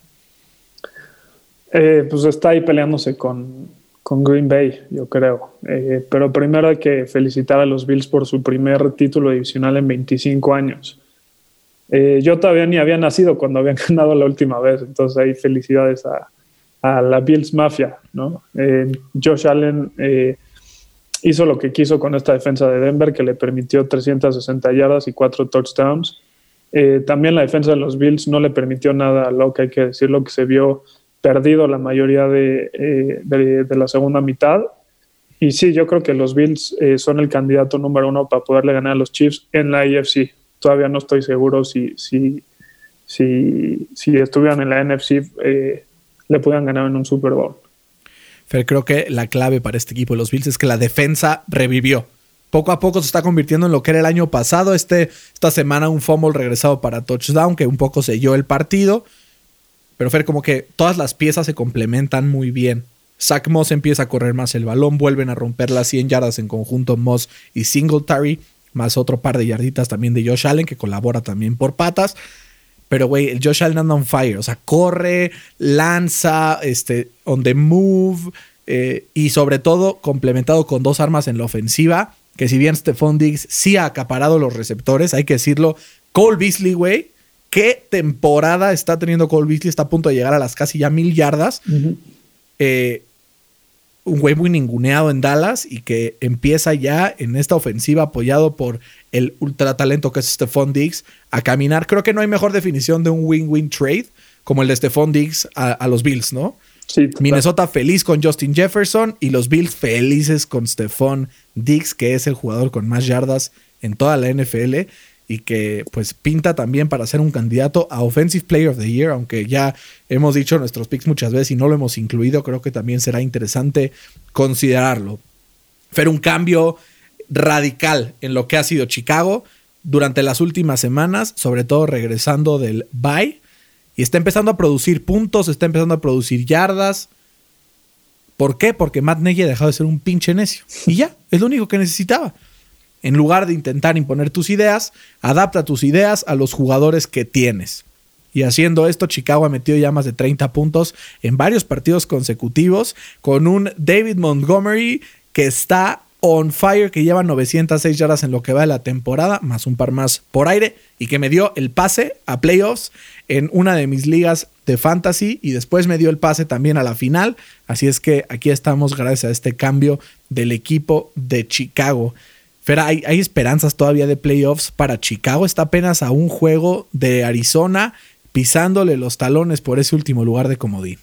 Speaker 3: Eh, pues está ahí peleándose con, con Green Bay, yo creo. Eh, pero primero hay que felicitar a los Bills por su primer título divisional en 25 años. Eh, yo todavía ni había nacido cuando habían ganado la última vez, entonces ahí felicidades a, a la Bills Mafia, ¿no? Josh Allen hizo lo que quiso con esta defensa de Denver, que le permitió 360 yardas y 4 touchdowns. también la defensa de los Bills no le permitió nada a Locke, hay que decirlo, que se vio perdido la mayoría eh, de, de, la segunda mitad. Y sí, yo creo que los Bills eh, son el candidato número uno para poderle ganar a los Chiefs en la AFC. Todavía no estoy seguro si, si, si, si estuvieran en la NFC eh, le puedan ganar en un Super Bowl.
Speaker 1: Fer, creo que la clave para este equipo de los Bills es que la defensa revivió. Poco a poco se está convirtiendo en lo que era el año pasado. Este, esta semana un fumble regresado para touchdown que un poco selló el partido. Pero Fer, como que todas las piezas se complementan muy bien. Zach Moss empieza a correr más el balón, vuelven a romper las 100 yardas en conjunto Moss y Singletary, más otro par de yarditas también de Josh Allen, que colabora también por patas. Pero, güey, el Josh Allen anda on fire. O sea, corre, lanza, este, on the move. Eh, y sobre todo, complementado con dos armas en la ofensiva. Que si bien Stephon Diggs sí ha acaparado los receptores, hay que decirlo. Cole Beasley, güey, qué temporada está teniendo Cole Beasley. Está a punto de llegar a las casi ya mil yardas. Eh, un güey muy ninguneado en Dallas y que empieza ya en esta ofensiva apoyado por el ultra talento que es Stephon Diggs a caminar. Creo que no hay mejor definición de un win-win trade como el de Stephon Diggs a, los Bills, ¿no?
Speaker 3: Sí,
Speaker 1: Minnesota feliz con Justin Jefferson y los Bills felices con Stephon Diggs, que es el jugador con más yardas en toda la NFL y que pues pinta también para ser un candidato a Offensive Player of the Year, aunque ya hemos dicho nuestros picks muchas veces y no lo hemos incluido, creo que también será interesante considerarlo. Fer, un cambio radical en lo que ha sido Chicago durante las últimas semanas, sobre todo regresando del bye, y está empezando a producir puntos, está empezando a producir yardas. ¿Por qué? Porque Matt Nagy ha dejado de ser un pinche necio. Y ya, es lo único que necesitaba. En lugar de intentar imponer tus ideas, adapta tus ideas a los jugadores que tienes. Y haciendo esto, Chicago ha metido ya más de 30 puntos en varios partidos consecutivos con un David Montgomery que está on fire, que lleva 906 yardas en lo que va de la temporada, más un par más por aire, y que me dio el pase a playoffs en una de mis ligas de fantasy y después me dio el pase también a la final. Así es que aquí estamos gracias a este cambio del equipo de Chicago. Fer, ¿hay, ¿hay, esperanzas todavía de playoffs para Chicago? Está apenas a un juego de Arizona pisándole los talones por ese último lugar de comodín.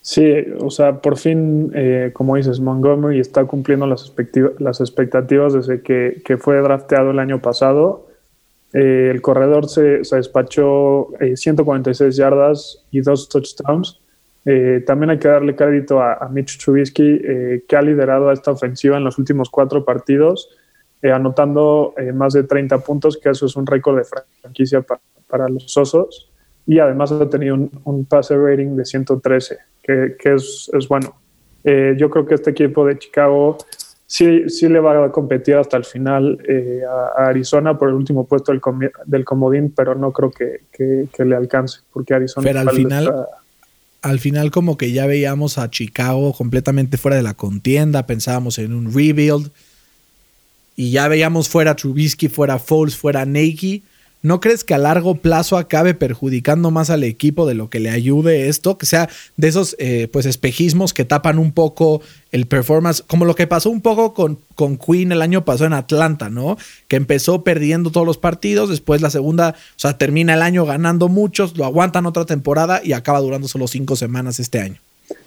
Speaker 3: Sí, o sea, por fin, eh, como dices, Montgomery está cumpliendo las, las expectativas desde que, fue drafteado el año pasado. Eh, el corredor se, se despachó 146 eh, yardas y dos touchdowns. También hay que darle crédito a, a Mitch Trubisky, que ha liderado a esta ofensiva en los últimos cuatro partidos, anotando más de 30 puntos, que eso es un récord de franquicia para, para los Osos. Y además ha tenido un, un pase rating de 113 que, es, es, bueno. Eh, yo creo que este equipo de Chicago sí, sí le va a competir hasta el final eh, a, Arizona por el último puesto del, del comodín, pero no creo que, que, le alcance, porque Arizona...
Speaker 1: Pero al final... Al final como que ya veíamos a Chicago completamente fuera de la contienda, pensábamos en un rebuild. Y ya veíamos fuera Trubisky, fuera Foles, fuera Nike ¿No crees que a largo plazo acabe perjudicando más al equipo de lo que le ayude esto? Que sea de esos eh, pues espejismos que tapan un poco el performance, como lo que pasó un poco con, con Queen el año pasado en Atlanta, ¿no? Que empezó perdiendo todos los partidos, después la segunda, o sea, termina el año ganando muchos, lo aguantan otra temporada y acaba durando solo cinco semanas este año.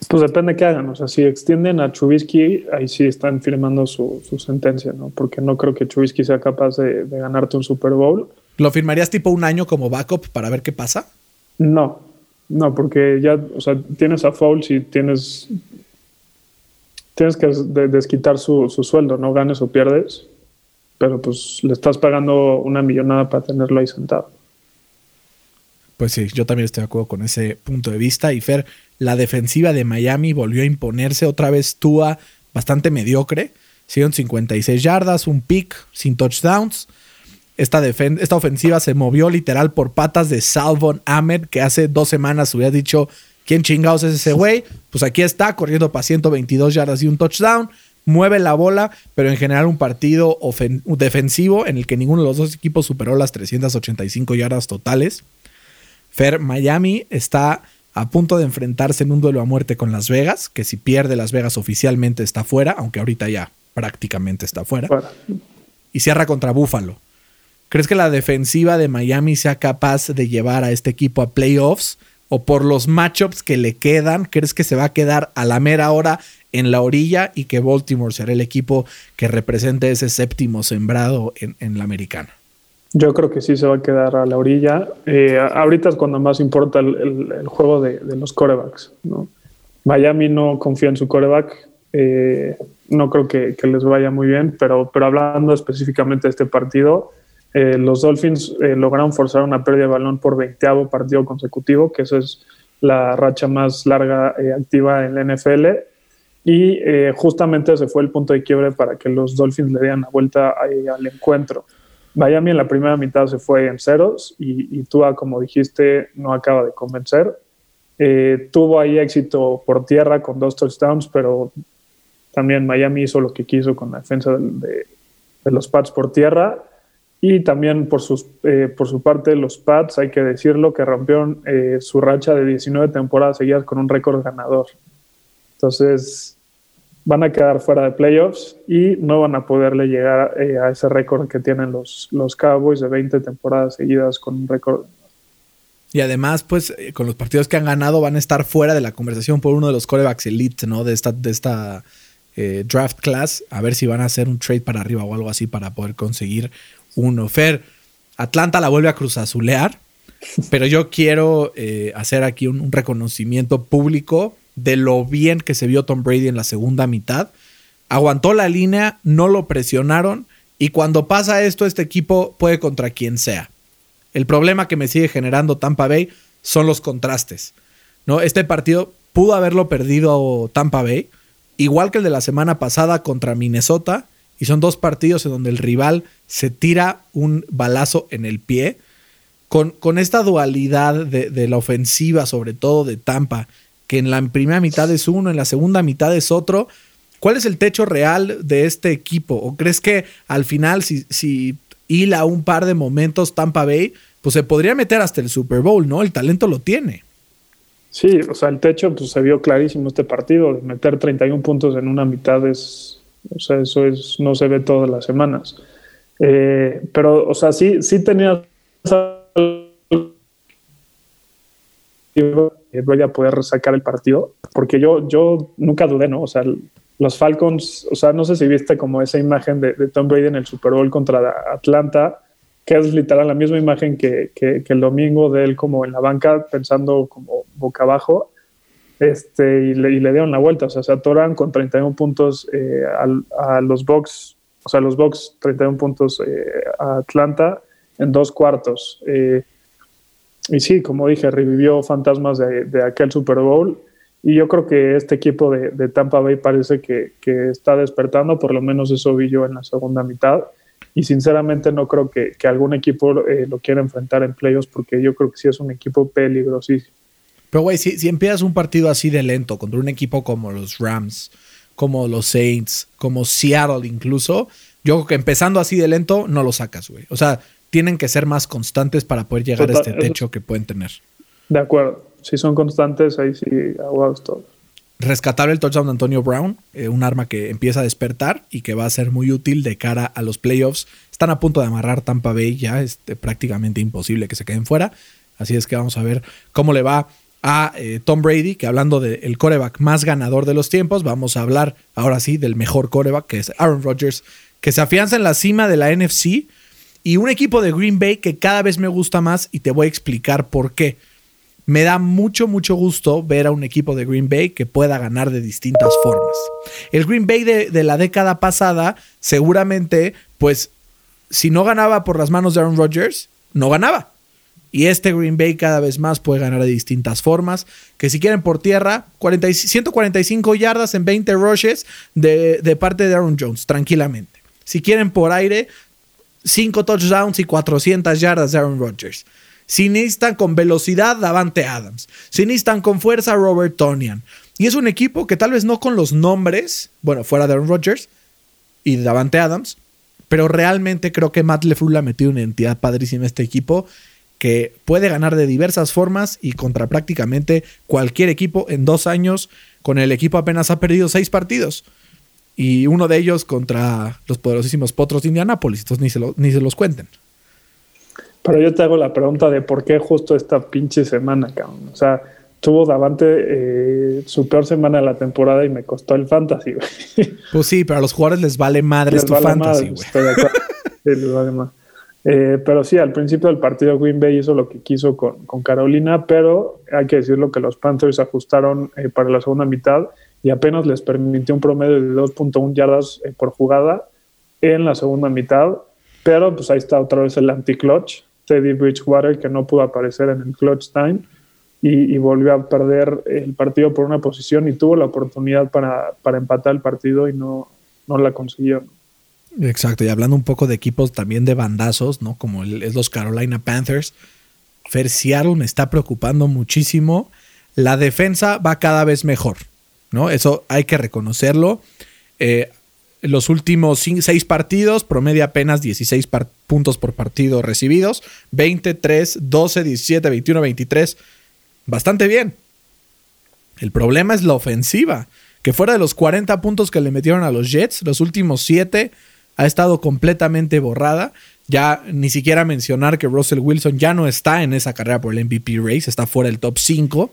Speaker 3: Pues depende de qué hagan. O sea, si extienden a Chubisky, ahí sí están firmando su, sentencia, ¿no? Porque no creo que Chubisky sea capaz de ganarte un Super Bowl.
Speaker 1: ¿Lo firmarías tipo un año como backup para ver qué pasa?
Speaker 3: No, no, porque ya, o sea, tienes a Fouls y tienes, tienes que desquitar su, sueldo, no ganes o pierdes, pero pues le estás pagando una millonada para tenerlo ahí sentado.
Speaker 1: Pues sí, yo también estoy de acuerdo con ese punto de vista. Y Fer, la defensiva de Miami volvió a imponerse otra vez Tua bastante mediocre. Siguen 56 yardas, un pick, sin touchdowns. Esta, esta ofensiva se movió literal por patas de Salvon Ahmed, que hace dos semanas hubiera dicho, ¿quién chingados es ese güey? Pues aquí está, corriendo para 122 yardas y un touchdown. Mueve la bola, pero en general un partido defensivo en el que ninguno de los dos equipos superó las 385 yardas totales. Fer, Miami está a punto de enfrentarse en un duelo a muerte con Las Vegas, que si pierde Las Vegas oficialmente está fuera, aunque ahorita ya prácticamente está fuera. Y cierra contra Buffalo. ¿Crees que la defensiva de Miami sea capaz de llevar a este equipo a playoffs? ¿O por los matchups que le quedan, crees que se va a quedar a la mera hora en la orilla y que Baltimore será el equipo que represente ese séptimo sembrado en, la americana?
Speaker 3: Yo creo que sí se va a quedar a la orilla. Eh, ahorita es cuando más importa el, juego de, los corebacks. Miami no confía en su coreback. Eh, no creo que, que, les vaya muy bien, pero, pero hablando específicamente de este partido, eh, los Dolphins eh, lograron forzar una pérdida de balón por 20 partido consecutivo, que esa es la racha más larga eh, activa en la NFL. Y justamente ese fue el punto de quiebre para que los Dolphins le dieran la vuelta al encuentro. Miami en la primera mitad se fue en ceros y, y Tua, como dijiste, no acaba de convencer. tuvo ahí éxito por tierra con dos touchdowns, pero también Miami hizo lo que quiso con la defensa de, de los Pats por tierra y también por, sus, eh, por su parte, los Pats, hay que decirlo, que rompieron eh, su racha de 19 temporadas seguidas con un récord ganador. Entonces, van a quedar fuera de playoffs y no van a poderle llegar eh, a ese récord que tienen los, los Cowboys de 20 temporadas seguidas con un récord.
Speaker 1: Y además, pues, con los partidos que han ganado, van a estar fuera de la conversación por uno de los corebacks elite, ¿no? De esta, de esta draft class. A ver si van a hacer un trade para arriba o algo así para poder conseguir uno. Fer, Atlanta la vuelve a cruzazulear, pero yo quiero eh, hacer aquí un, reconocimiento público de lo bien que se vio Tom Brady en la segunda mitad. Aguantó la línea, no lo presionaron y cuando pasa esto, este equipo puede contra quien sea. El problema que me sigue generando Tampa Bay son los contrastes. ¿no? Este partido pudo haberlo perdido Tampa Bay, igual que el de la semana pasada contra Minnesota, y son dos partidos en donde el rival se tira un balazo en el pie. Con, con esta dualidad de, la ofensiva, sobre todo de Tampa, que en la primera mitad es uno, en la segunda mitad es otro. ¿Cuál es el techo real de este equipo? ¿O crees que al final, si, si hila un par de momentos Tampa Bay, pues se podría meter hasta el Super Bowl, ¿no? El talento lo tiene.
Speaker 3: Sí, o sea, el techo pues, se vio clarísimo este partido. Meter 31 puntos en una mitad es O sea, eso es, no se ve todas las semanas. Eh, pero, o sea, sí, sí tenía voy a poder sacar el partido, porque yo, yo nunca dudé, ¿no? O sea, los Falcons, o sea, no sé si viste como esa imagen de, Tom Brady en el Super Bowl contra Atlanta, que es literal la misma imagen que, que, el domingo de él como en la banca pensando como boca abajo, este, y, le, y le dieron la vuelta, o sea, se atoran con 31 puntos eh, a, los Bucks, o sea, los Bucks 31 puntos eh, a Atlanta en dos cuartos. Eh, y sí, como dije, revivió fantasmas de, aquel Super Bowl. Y yo creo que este equipo de, Tampa Bay parece que, está despertando, por lo menos eso vi yo en la segunda mitad. Y sinceramente no creo que, algún equipo lo quiera enfrentar en playoffs porque yo creo que sí es un equipo peligrosísimo.
Speaker 1: Pero güey, si, si empiezas un partido así de lento contra un equipo como los Rams, como los Saints, como Seattle incluso, yo creo que empezando así de lento no lo sacas, güey. O sea, tienen que ser más constantes para poder llegar a este techo que pueden tener.
Speaker 3: De acuerdo. Si son constantes, ahí sí aguados todos.
Speaker 1: Rescatar el touchdown de Antonio Brown, eh, un arma que empieza a despertar y que va a ser muy útil de cara a los playoffs. Están a punto de amarrar Tampa Bay, ya es este, prácticamente imposible que se queden fuera. Así es que vamos a ver cómo le va a eh, Tom Brady, que hablando del coreback más ganador de los tiempos, vamos a hablar ahora sí del mejor coreback, que es Aaron Rodgers, que se afianza en la cima de la NFC y un equipo de Green Bay que cada vez me gusta más y te voy a explicar por qué. Me da mucho, mucho gusto ver a un equipo de Green Bay que pueda ganar de distintas formas. El Green Bay de, la década pasada, seguramente, pues, si no ganaba por las manos de Aaron Rodgers, no ganaba. Y este Green Bay cada vez más puede ganar de distintas formas. Que si quieren por tierra, 145 yardas en 20 rushes de, de, parte de Aaron Jones, tranquilamente. Si quieren por aire, 5 touchdowns y 400 yardas de Aaron Rodgers. Si necesitan con velocidad, Davante Adams. Si necesitan con fuerza, Robert Tonian. Y es un equipo que tal vez no con los nombres, bueno, fuera de Aaron Rodgers y Davante Adams, pero realmente creo que Matt LeFleur ha metido una entidad padrísima a este equipo que puede ganar de diversas formas y contra prácticamente cualquier equipo en dos años. Con el equipo apenas ha perdido seis partidos y uno de ellos contra los poderosísimos Potros de Indianápolis. Entonces ni se, ni se los cuenten.
Speaker 3: Pero yo te hago la pregunta de por qué justo esta pinche semana, cabrón. O sea, tuvo Davante eh, su peor semana de la temporada y me costó el fantasy, güey.
Speaker 1: Pues sí, pero a los jugadores les vale madre tu fantasy, güey.
Speaker 3: Sí, les vale más. Eh, pero sí, al principio del partido Green Bay hizo lo que quiso con, Carolina, pero hay que decirlo que los Panthers ajustaron eh, para la segunda mitad y apenas les permitió un promedio de 2.1 yardas eh, por jugada en la segunda mitad. Pero pues ahí está otra vez el anti-clutch, Teddy Bridgewater, que no pudo aparecer en el clutch time y, volvió a perder el partido por una posición y tuvo la oportunidad para, para empatar el partido y no, no la consiguió.
Speaker 1: Exacto, y hablando un poco de equipos también de bandazos, ¿no? Como es los Carolina Panthers, Fer Seattle me está preocupando muchísimo. La defensa va cada vez mejor. ¿no? Eso hay que reconocerlo. Eh, los últimos seis partidos promedia apenas 16 puntos por partido recibidos, 23, 12, 17, 21, 23. Bastante bien. El problema es la ofensiva, que fuera de los 40 puntos que le metieron a los Jets, los últimos 7 ha estado completamente borrada. Ya ni siquiera mencionar que Russell Wilson ya no está en esa carrera por el MVP race, está fuera del top 5.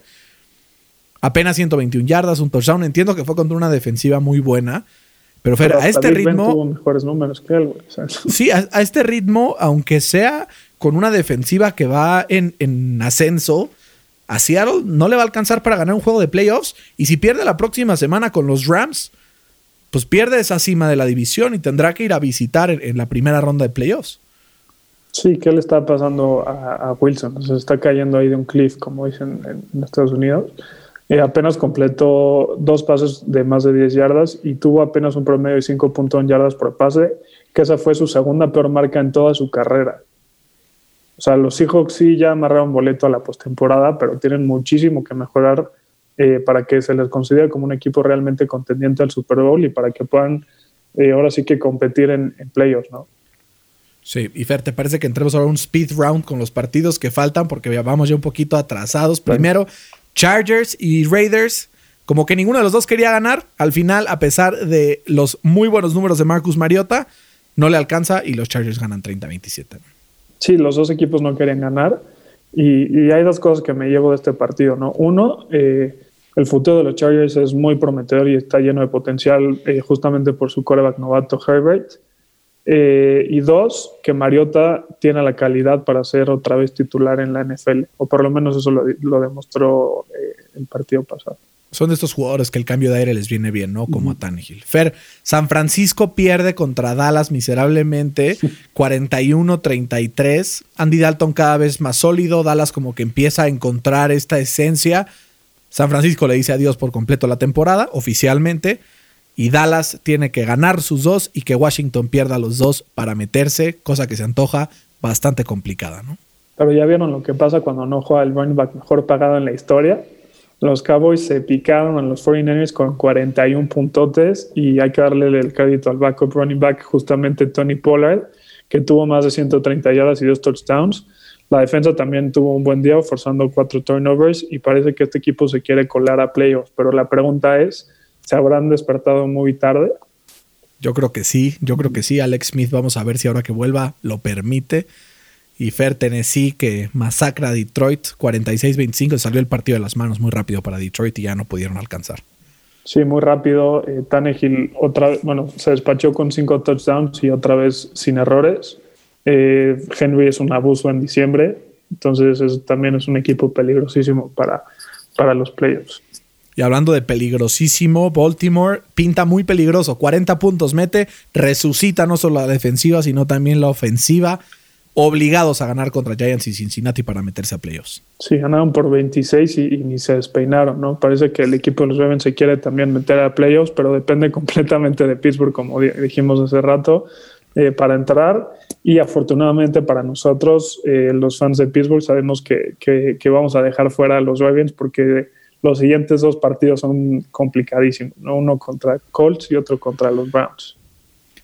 Speaker 1: Apenas 121 yardas, un touchdown. Entiendo que fue contra una defensiva muy buena. Pero, Fer, a este ritmo.
Speaker 3: mejores números que él,
Speaker 1: Sí, a, este ritmo, aunque sea con una defensiva que va en, ascenso, a Seattle no le va a alcanzar para ganar un juego de playoffs. Y si pierde la próxima semana con los Rams, pues pierde esa cima de la división y tendrá que ir a visitar en, la primera ronda de playoffs.
Speaker 3: Sí, ¿qué le está pasando a, Wilson? Se está cayendo ahí de un cliff, como dicen en Estados Unidos. Eh, apenas completó dos pases de más de 10 yardas y tuvo apenas un promedio de 5.1 yardas por pase, que esa fue su segunda peor marca en toda su carrera. O sea, los Seahawks sí ya amarraron boleto a la postemporada, pero tienen muchísimo que mejorar eh, para que se les considere como un equipo realmente contendiente al Super Bowl y para que puedan eh, ahora sí que competir en, playoffs, ¿no?
Speaker 1: Sí, y Fer, ¿te parece que entremos ahora a un speed round con los partidos que faltan? Porque vamos ya un poquito atrasados. Primero, Chargers y Raiders. como que ninguno de los dos quería ganar. Al final, a pesar de los muy buenos números de Marcus Mariota, no le alcanza y los Chargers ganan 30-27.
Speaker 3: Sí, los dos equipos no querían ganar. Y, hay dos cosas que me llevo de este partido, ¿no? Uno, eh, el futuro de los Chargers es muy prometedor y está lleno de potencial eh, justamente por su coreback novato Herbert. Eh, y dos, que Mariota tiene la calidad para ser otra vez titular en la NFL, o por lo menos eso lo, demostró el partido pasado
Speaker 1: son de estos jugadores que el cambio de aire les viene bien, ¿no? Como a Tannehill. Fer, San Francisco pierde contra Dallas miserablemente, 41-33. Andy Dalton cada vez más sólido, Dallas como que empieza a encontrar esta esencia. San Francisco le dice adiós por completo la temporada, oficialmente. Y Dallas tiene que ganar sus dos y que Washington pierda los dos para meterse, cosa que se antoja bastante complicada, ¿no?
Speaker 3: Pero ya vieron lo que pasa cuando no juega el running back mejor pagado en la historia los Cowboys se picaron a los 49ers con 41 puntotes y hay que darle el crédito al backup running back, justamente Tony Pollard, que tuvo más de 130 yardas y dos touchdowns. La defensa también tuvo un buen día, forzando cuatro turnovers y parece que este equipo se quiere colar a playoffs. Pero la pregunta es, ¿se habrán despertado muy tarde?
Speaker 1: Yo creo que sí, yo creo que sí. Alex Smith, vamos a ver si ahora que vuelva lo permite y Fer Tennessee que masacra a Detroit 46-25. Salió el partido de las manos muy rápido para Detroit y ya no pudieron alcanzar.
Speaker 3: Sí, muy rápido. Eh, Tannehill otra bueno, se despachó con cinco touchdowns y otra vez sin errores. Eh, Henry es un abuso en diciembre, entonces también es un equipo peligrosísimo para, para los playoffs.
Speaker 1: Y hablando de peligrosísimo, Baltimore pinta muy peligroso. 40 puntos mete, resucita no solo la defensiva, sino también la ofensiva obligados a ganar contra Giants y Cincinnati para meterse a playoffs.
Speaker 3: Sí, ganaron por 26 y, ni se despeinaron, ¿no? Parece que el equipo de los Ravens se quiere también meter a playoffs, pero depende completamente de Pittsburgh, como dijimos hace rato, eh, para entrar. Y afortunadamente para nosotros, eh, los fans de Pittsburgh, sabemos que, que, vamos a dejar fuera a los Ravens porque los siguientes dos partidos son complicadísimos, ¿no? Uno contra Colts y otro contra los Browns.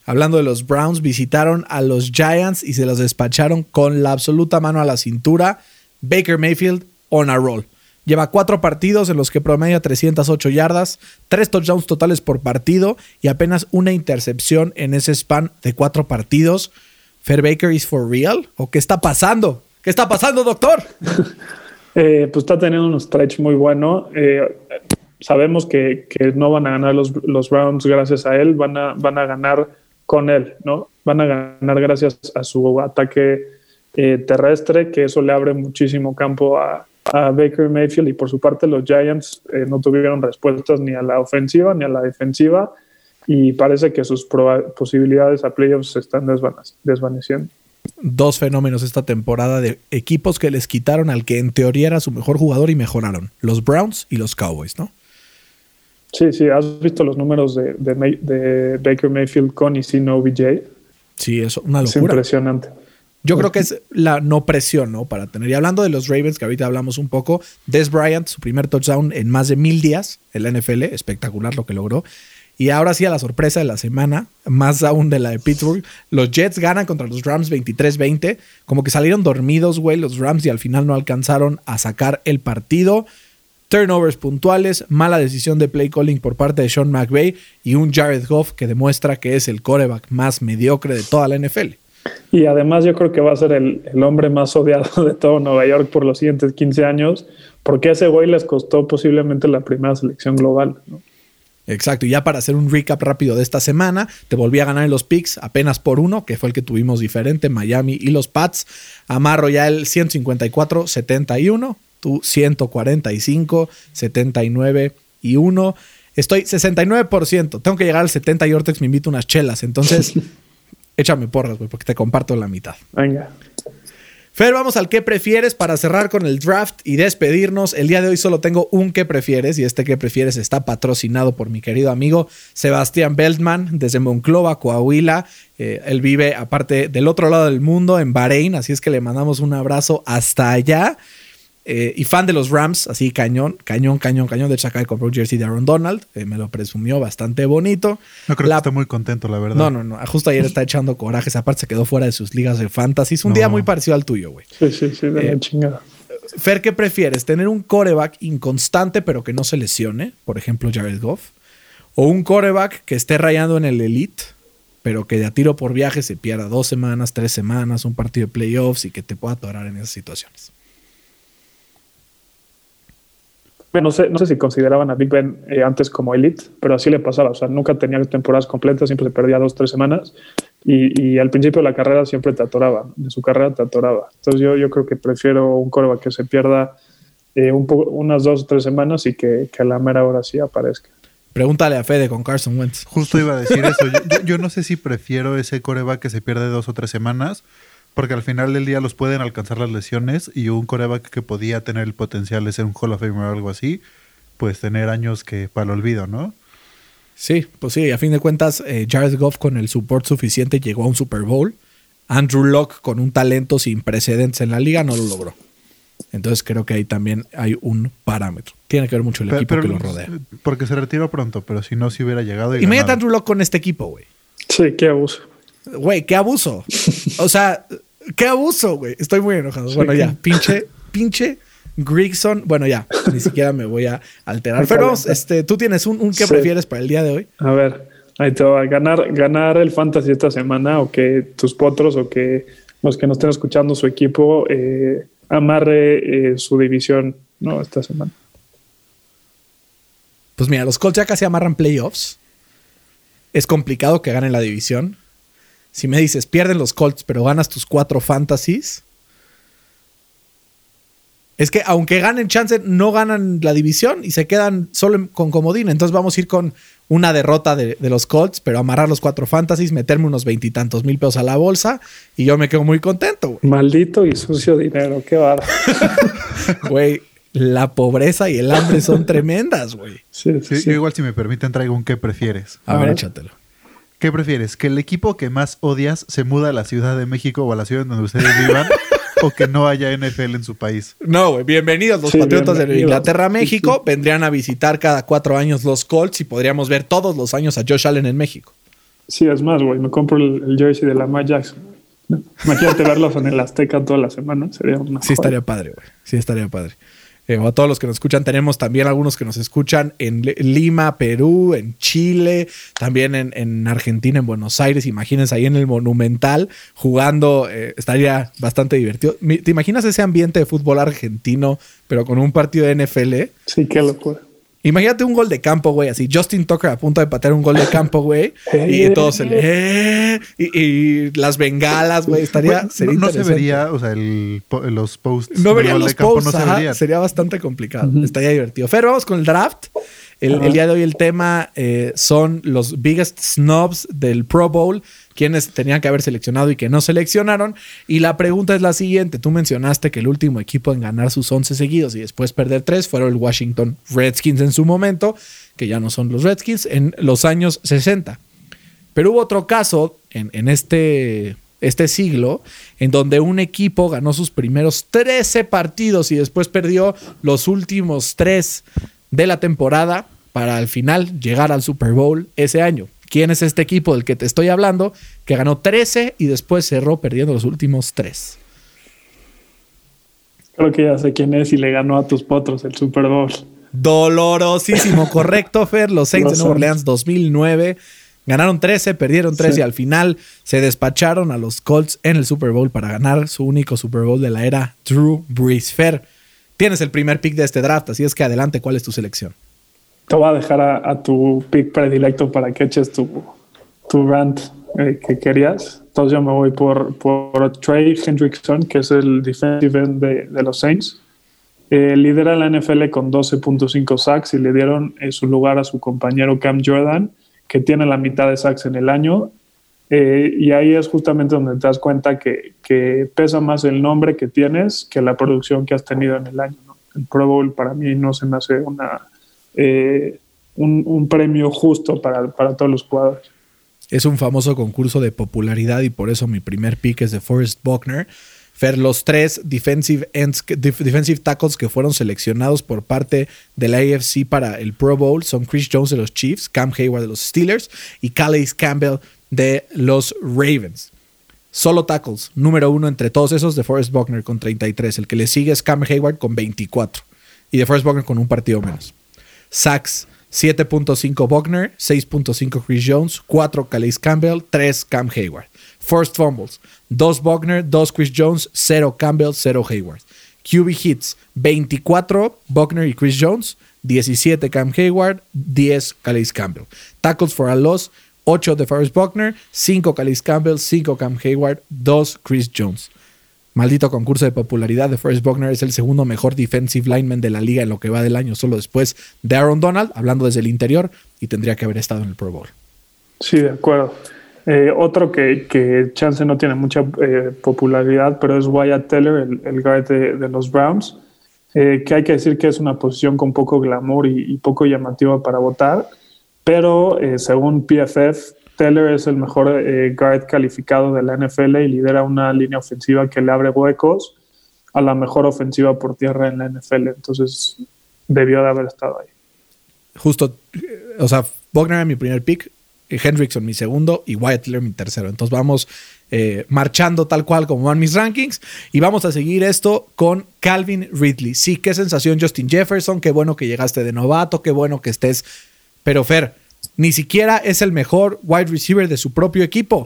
Speaker 1: Hablando de los Browns, visitaron a los Giants y se los despacharon con la absoluta mano a la cintura. Baker Mayfield on a roll. Lleva cuatro partidos en los que promedia 308 yardas, tres touchdowns totales por partido y apenas una intercepción en ese span de cuatro partidos. ¿Fair Baker is for real? ¿O qué está pasando? ¿Qué está pasando, doctor?
Speaker 3: Eh, pues está teniendo un stretch muy bueno. Eh, sabemos que, no van a ganar los, Browns gracias a él, van a, van a ganar con él, ¿no? Van a ganar gracias a su ataque eh, terrestre, que eso le abre muchísimo campo a, Baker Mayfield y por su parte los Giants eh, no tuvieron respuestas ni a la ofensiva ni a la defensiva y parece que sus posibilidades a playoffs se están desvaneciendo.
Speaker 1: Dos fenómenos esta temporada de equipos que les quitaron al que en teoría era su mejor jugador y mejoraron, los Browns y los Cowboys, ¿no?
Speaker 3: Sí, sí, ¿has visto los números de, de, Baker Mayfield con y sin OBJ?
Speaker 1: Sí, es una locura. Es
Speaker 3: impresionante.
Speaker 1: Yo creo que es la no presión, ¿no? Para tener. Y hablando de los Ravens, que ahorita hablamos un poco, Des Bryant, su primer touchdown en más de mil días en la NFL, espectacular lo que logró. Y ahora sí, a la sorpresa de la semana, más aún de la de Pittsburgh, los Jets ganan contra los Rams 23-20. Como que salieron dormidos, güey, los Rams y al final no alcanzaron a sacar el partido turnovers puntuales, mala decisión de play calling por parte de Sean McVay y un Jared Goff que demuestra que es el coreback más mediocre de toda la NFL.
Speaker 3: Y además yo creo que va a ser el, hombre más odiado de todo Nueva York por los siguientes 15 años, porque ese güey les costó posiblemente la primera selección global.
Speaker 1: Exacto, y ya para hacer un recap rápido de esta semana, te volví a ganar en los picks apenas por uno, que fue el que tuvimos diferente, Miami y los Pats. Amarro ya el 154-71 tú 145, 79 y 1. Estoy 69%. Tengo que llegar al 70 y Ortex me invito unas chelas. Entonces, échame porras, güey, porque te comparto la mitad.
Speaker 3: Venga.
Speaker 1: Fer, vamos al qué prefieres para cerrar con el draft y despedirnos. El día de hoy solo tengo un qué prefieres y este qué prefieres está patrocinado por mi querido amigo Sebastián Beltman desde Monclova, Coahuila. Eh, él vive aparte del otro lado del mundo, en Bahrein, así es que le mandamos un abrazo hasta allá. Eh, y fan de los Rams, así cañón, cañón, cañón, cañón. De hecho, acá compró un jersey de Aaron Donald. Eh, me lo presumió bastante bonito.
Speaker 2: No creo que esté muy contento, la verdad.
Speaker 1: No, no, no. Justo ayer está echando corajes. Aparte, se quedó fuera de sus ligas de fantasy. Es un día muy parecido al tuyo, güey.
Speaker 3: Sí, sí, sí, de la eh, chingada.
Speaker 1: Fer, ¿qué prefieres? ¿Tener un coreback inconstante pero que no se lesione? Por ejemplo, Jared Goff. ¿O un coreback que esté rayando en el elite, pero que de a tiro por viaje se pierda dos semanas, tres semanas, un partido de playoffs y que te pueda atorar en esas situaciones?
Speaker 3: Bueno, no sé, no sé si consideraban a Big Ben eh, antes como elite, pero así le pasaba. O sea, nunca tenía temporadas completas, siempre se perdía dos, tres semanas. Y, y, al principio de la carrera siempre te atoraba, de su carrera te atoraba. Entonces yo, yo creo que prefiero un coreback que se pierda eh, un unas dos o tres semanas y que, que, a la mera hora sí aparezca.
Speaker 1: Pregúntale a Fede con Carson Wentz.
Speaker 2: Justo iba a decir eso. Yo, yo, no sé si prefiero ese coreback que se pierde dos o tres semanas, porque al final del día los pueden alcanzar las lesiones y un coreback que podía tener el potencial de ser un Hall of Fame o algo así, pues tener años que para el olvido, ¿no?
Speaker 1: Sí, pues sí, a fin de cuentas, eh, Jared Goff con el support suficiente llegó a un Super Bowl. Andrew Locke con un talento sin precedentes en la liga no lo logró. Entonces creo que ahí también hay un parámetro. Tiene que ver mucho el
Speaker 2: pero,
Speaker 1: equipo
Speaker 2: pero,
Speaker 1: que lo rodea.
Speaker 2: Porque se retiró pronto, pero si no, si hubiera llegado. Y
Speaker 1: a
Speaker 2: ganado.
Speaker 1: Andrew Locke con este equipo, güey.
Speaker 3: Sí, qué abuso.
Speaker 1: Güey, qué abuso. O sea, qué abuso, güey. Estoy muy enojado. Bueno, ya, pinche, pinche Grigson. Bueno, ya, ni siquiera me voy a alterar. Pero este, tú tienes un, un qué sí. prefieres para el día de hoy.
Speaker 3: A ver, ahí te va. Ganar, ganar el fantasy esta semana o que tus potros o que los que nos estén escuchando su equipo eh, amarre eh, su división no esta semana.
Speaker 1: Pues mira, los Colts ya casi amarran playoffs. Es complicado que ganen la división. Si me dices, pierden los Colts, pero ganas tus cuatro fantasies. Es que aunque ganen chance, no ganan la división y se quedan solo con comodín. Entonces vamos a ir con una derrota de, de los Colts, pero amarrar los cuatro fantasies, meterme unos veintitantos mil pesos a la bolsa y yo me quedo muy contento. Güey.
Speaker 3: Maldito y sucio dinero, qué barro.
Speaker 1: Güey, la pobreza y el hambre son tremendas, güey.
Speaker 2: Sí, sí, sí. igual si me permiten traigo un qué prefieres.
Speaker 1: A, a ver, ver, échatelo.
Speaker 2: ¿Qué prefieres? ¿Que el equipo que más odias se muda a la Ciudad de México o a la ciudad donde ustedes vivan? ¿O que no haya NFL en su país?
Speaker 1: No, güey. Bienvenidos los sí, Patriotas bienvenido. de Inglaterra a México. Sí, sí. Vendrían a visitar cada cuatro años los Colts y podríamos ver todos los años a Josh Allen en México.
Speaker 3: Sí, es más, güey. Me compro el, el, jersey de la Mike Jackson. Imagínate verlos en el Azteca toda la semana. Sería una
Speaker 1: Sí, estaría padre, güey. Sí, estaría padre. Eh, a todos los que nos escuchan, tenemos también algunos que nos escuchan en Lima, Perú, en Chile, también en, en Argentina, en Buenos Aires. Imagínense ahí en el Monumental jugando, eh, estaría bastante divertido. ¿Te imaginas ese ambiente de fútbol argentino, pero con un partido de NFL?
Speaker 3: Sí, qué locura.
Speaker 1: Imagínate un gol de campo, güey, así Justin Tucker a punto de patear un gol de campo, güey, y todos el eh, y, y, las bengalas, güey, estaría
Speaker 2: bueno, sería no, no se vería, o sea, el, los posts
Speaker 1: no verían los posts, no se verían. sería bastante complicado, uh -huh. estaría divertido. Pero vamos con el draft. El, uh -huh. el día de hoy el tema eh, son los biggest snobs del Pro Bowl, quienes tenían que haber seleccionado y que no seleccionaron. Y la pregunta es la siguiente. Tú mencionaste que el último equipo en ganar sus 11 seguidos y después perder 3 fueron el Washington Redskins en su momento, que ya no son los Redskins, en los años 60. Pero hubo otro caso en, en este, este siglo en donde un equipo ganó sus primeros 13 partidos y después perdió los últimos 3 de la temporada para al final llegar al Super Bowl ese año. ¿Quién es este equipo del que te estoy hablando? Que ganó 13 y después cerró perdiendo los últimos 3.
Speaker 3: Creo que ya sé quién es y le ganó a tus potros el Super Bowl.
Speaker 1: Dolorosísimo, correcto, Fer. Los Saints de Nueva Orleans 2009 ganaron 13, perdieron 3 sí. y al final se despacharon a los Colts en el Super Bowl para ganar su único Super Bowl de la era Drew Brees. Fer, tienes el primer pick de este draft, así es que adelante, ¿cuál es tu selección?
Speaker 3: te voy a dejar a, tu pick predilecto para que eches tu, tu rant eh, que querías. Entonces yo me voy por, por Trey Hendrickson, que es el defensive end de, de los Saints. Eh, lidera la NFL con 12.5 sacks y le dieron eh, su lugar a su compañero Cam Jordan, que tiene la mitad de sacks en el año. Eh, y ahí es justamente donde te das cuenta que, pesa más el nombre que tienes que la producción que has tenido en el año. El Pro Bowl para mí no se me hace una eh, un, un, premio justo para, para, todos los jugadores.
Speaker 1: Es un famoso concurso de popularidad y por eso mi primer pick es de Forrest Buckner. Fer, los tres defensive, ends, defensive tackles que fueron seleccionados por parte de la AFC para el Pro Bowl son Chris Jones de los Chiefs, Cam Hayward de los Steelers y Calais Campbell de los Ravens. Solo tackles, número uno entre todos esos, de Forrest Buckner con 33. El que le sigue es Cam Hayward con 24. Y de Forrest Buckner con un partido menos. Sacks, 7.5 Buckner, 6.5 Chris Jones, 4 Calais Campbell, 3 Cam Hayward. First fumbles, 2 Buckner, 2 Chris Jones, 0 Campbell, 0 Hayward. QB hits, 24 Buckner y Chris Jones, 17 Cam Hayward, 10 Calais Campbell. Tackles for a loss, 8 de Forrest Buckner, 5 Calais Campbell, 5 Cam Hayward, 2 Chris Jones. Maldito concurso de popularidad de Forrest Buckner es el segundo mejor defensive lineman de la liga en lo que va del año, solo después de Aaron Donald, hablando desde el interior, y tendría que haber estado en el Pro Bowl.
Speaker 3: Sí, de acuerdo. Eh, otro que, que, chance no tiene mucha eh, popularidad, pero es Wyatt Teller, el, guard de, los Browns, eh, que hay que decir que es una posición con poco glamour y poco llamativa para votar, pero según PFF, Teller es el mejor eh, guard calificado de la NFL y lidera una línea ofensiva que le abre huecos a la mejor ofensiva por tierra en la NFL. Entonces, debió de haber estado ahí.
Speaker 1: Justo, o sea, Bogner era mi primer pick, Hendrickson mi segundo y Wyatt Teller mi tercero. Entonces vamos eh, marchando tal cual como van mis rankings y vamos a seguir esto con Calvin Ridley. Sí, qué sensación Justin Jefferson, qué bueno que llegaste de novato, qué bueno que estés, pero Fer, ni siquiera es el mejor wide receiver de su propio equipo.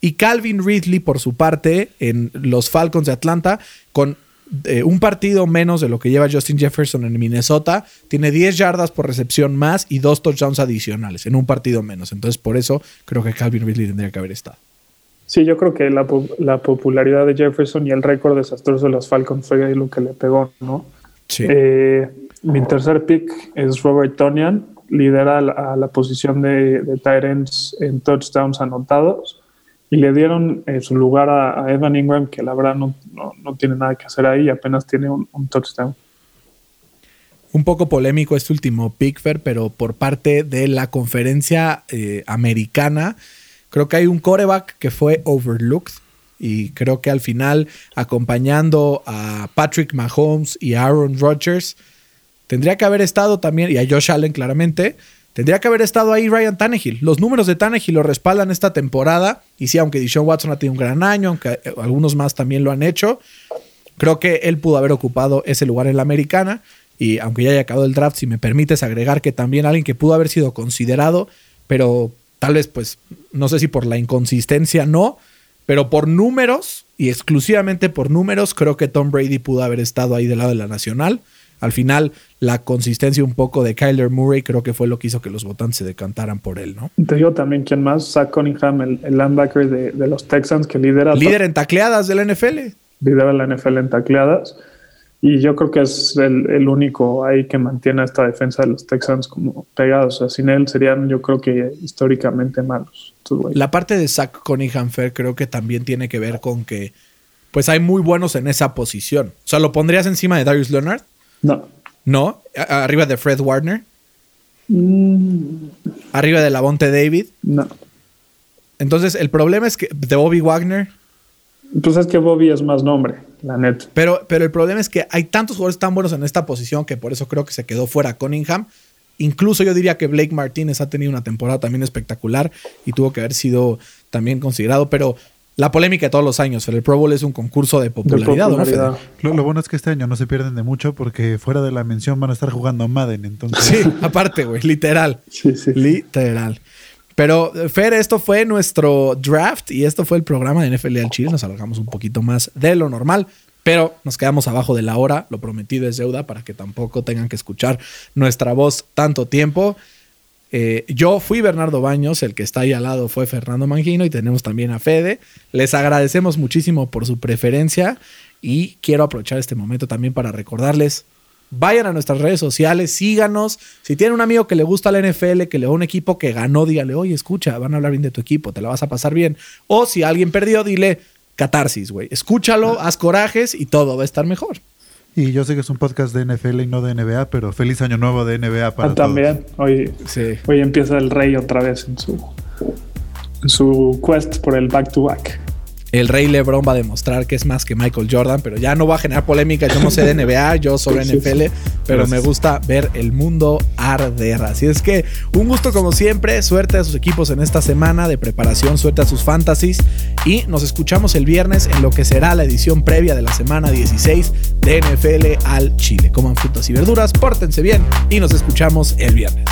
Speaker 1: Y Calvin Ridley, por su parte, en los Falcons de Atlanta, con eh, un partido menos de lo que lleva Justin Jefferson en Minnesota, tiene 10 yardas por recepción más y dos touchdowns adicionales en un partido menos. Entonces, por eso creo que Calvin Ridley tendría que haber estado.
Speaker 3: Sí, yo creo que la, popularidad de Jefferson y el récord desastroso de los Falcons fue lo que le pegó, ¿no? Sí. Eh, mi tercer pick es Robert Tonian lidera a la posición de, de en touchdowns anotados y le dieron eh, su lugar a, Evan Ingram, que la verdad no, no, tiene nada que hacer ahí, apenas tiene un, touchdown.
Speaker 1: Un poco polémico este último Pickford, pero por parte de la conferencia eh, americana, creo que hay un coreback que fue overlooked y creo que al final, acompañando a Patrick Mahomes y Aaron Rodgers, Tendría que haber estado también, y a Josh Allen claramente, tendría que haber estado ahí Ryan Tannehill. Los números de Tannehill lo respaldan esta temporada. Y sí, aunque Deshaun Watson ha tenido un gran año, aunque eh, algunos más también lo han hecho, creo que él pudo haber ocupado ese lugar en la americana. Y aunque ya haya acabado el draft, si me permites agregar que también alguien que pudo haber sido considerado, pero tal vez, pues, no sé si por la inconsistencia no, pero por números y exclusivamente por números, creo que Tom Brady pudo haber estado ahí del lado de la nacional. Al final, la consistencia un poco de Kyler Murray creo que fue lo que hizo que los votantes se decantaran por él, ¿no?
Speaker 3: Te digo también quién más, Zach Cunningham, el, linebacker de, los Texans que lidera...
Speaker 1: Líder en tacleadas de la NFL.
Speaker 3: Lidera la NFL en tacleadas. Y yo creo que es el, único ahí que mantiene esta defensa de los Texans como pegados. O sea, sin él serían, yo creo que históricamente malos.
Speaker 1: La parte de Zach Cunningham Fair creo que también tiene que ver con que pues hay muy buenos en esa posición. O sea, ¿lo pondrías encima de Darius Leonard?
Speaker 3: No.
Speaker 1: ¿No? ¿Arriba de Fred Warner? Mm. ¿Arriba de Lavonte David?
Speaker 3: No.
Speaker 1: Entonces, el problema es que de Bobby Wagner.
Speaker 3: Pues es que Bobby es más nombre, la net.
Speaker 1: Pero, pero el problema es que hay tantos jugadores tan buenos en esta posición que por eso creo que se quedó fuera Cunningham. Incluso yo diría que Blake Martínez ha tenido una temporada también espectacular y tuvo que haber sido también considerado, pero la polémica de todos los años. El Pro Bowl es un concurso de popularidad.
Speaker 2: Lo, bueno es que este año no se pierden de mucho porque fuera de la mención van a estar jugando Madden. Entonces.
Speaker 1: Sí, aparte, güey, literal. Sí, sí. Literal. Pero, Fer, esto fue nuestro draft y esto fue el programa de NFL al Chile. Nos alargamos un poquito más de lo normal, pero nos quedamos abajo de la hora. Lo prometido es deuda para que tampoco tengan que escuchar nuestra voz tanto tiempo. Eh, yo fui Bernardo Baños, el que está ahí al lado fue Fernando Mangino y tenemos también a Fede. Les agradecemos muchísimo por su preferencia y quiero aprovechar este momento también para recordarles, vayan a nuestras redes sociales, síganos. Si tienen un amigo que le gusta la NFL, que le va a un equipo que ganó, dígale, oye, escucha, van a hablar bien de tu equipo, te la vas a pasar bien. O si alguien perdió, dile, catarsis, güey. Escúchalo, haz corajes y todo va a estar mejor.
Speaker 2: Y yo sé que es un podcast de NFL y no de NBA, pero feliz año nuevo de NBA para ah,
Speaker 3: También, hoy, hoy empieza el rey otra vez en su, en su quest por el back-to-back.
Speaker 1: El Rey LeBron va a demostrar que es más que Michael Jordan, pero ya no va a generar polémica. Yo no sé de NBA, yo sobre NFL, pero me gusta ver el mundo arder. Así es que un gusto como siempre. Suerte a sus equipos en esta semana de preparación, suerte a sus fantasies. Y nos escuchamos el viernes en lo que será la edición previa de la semana 16 de NFL al Chile. Coman frutas y verduras, pórtense bien y nos escuchamos el viernes.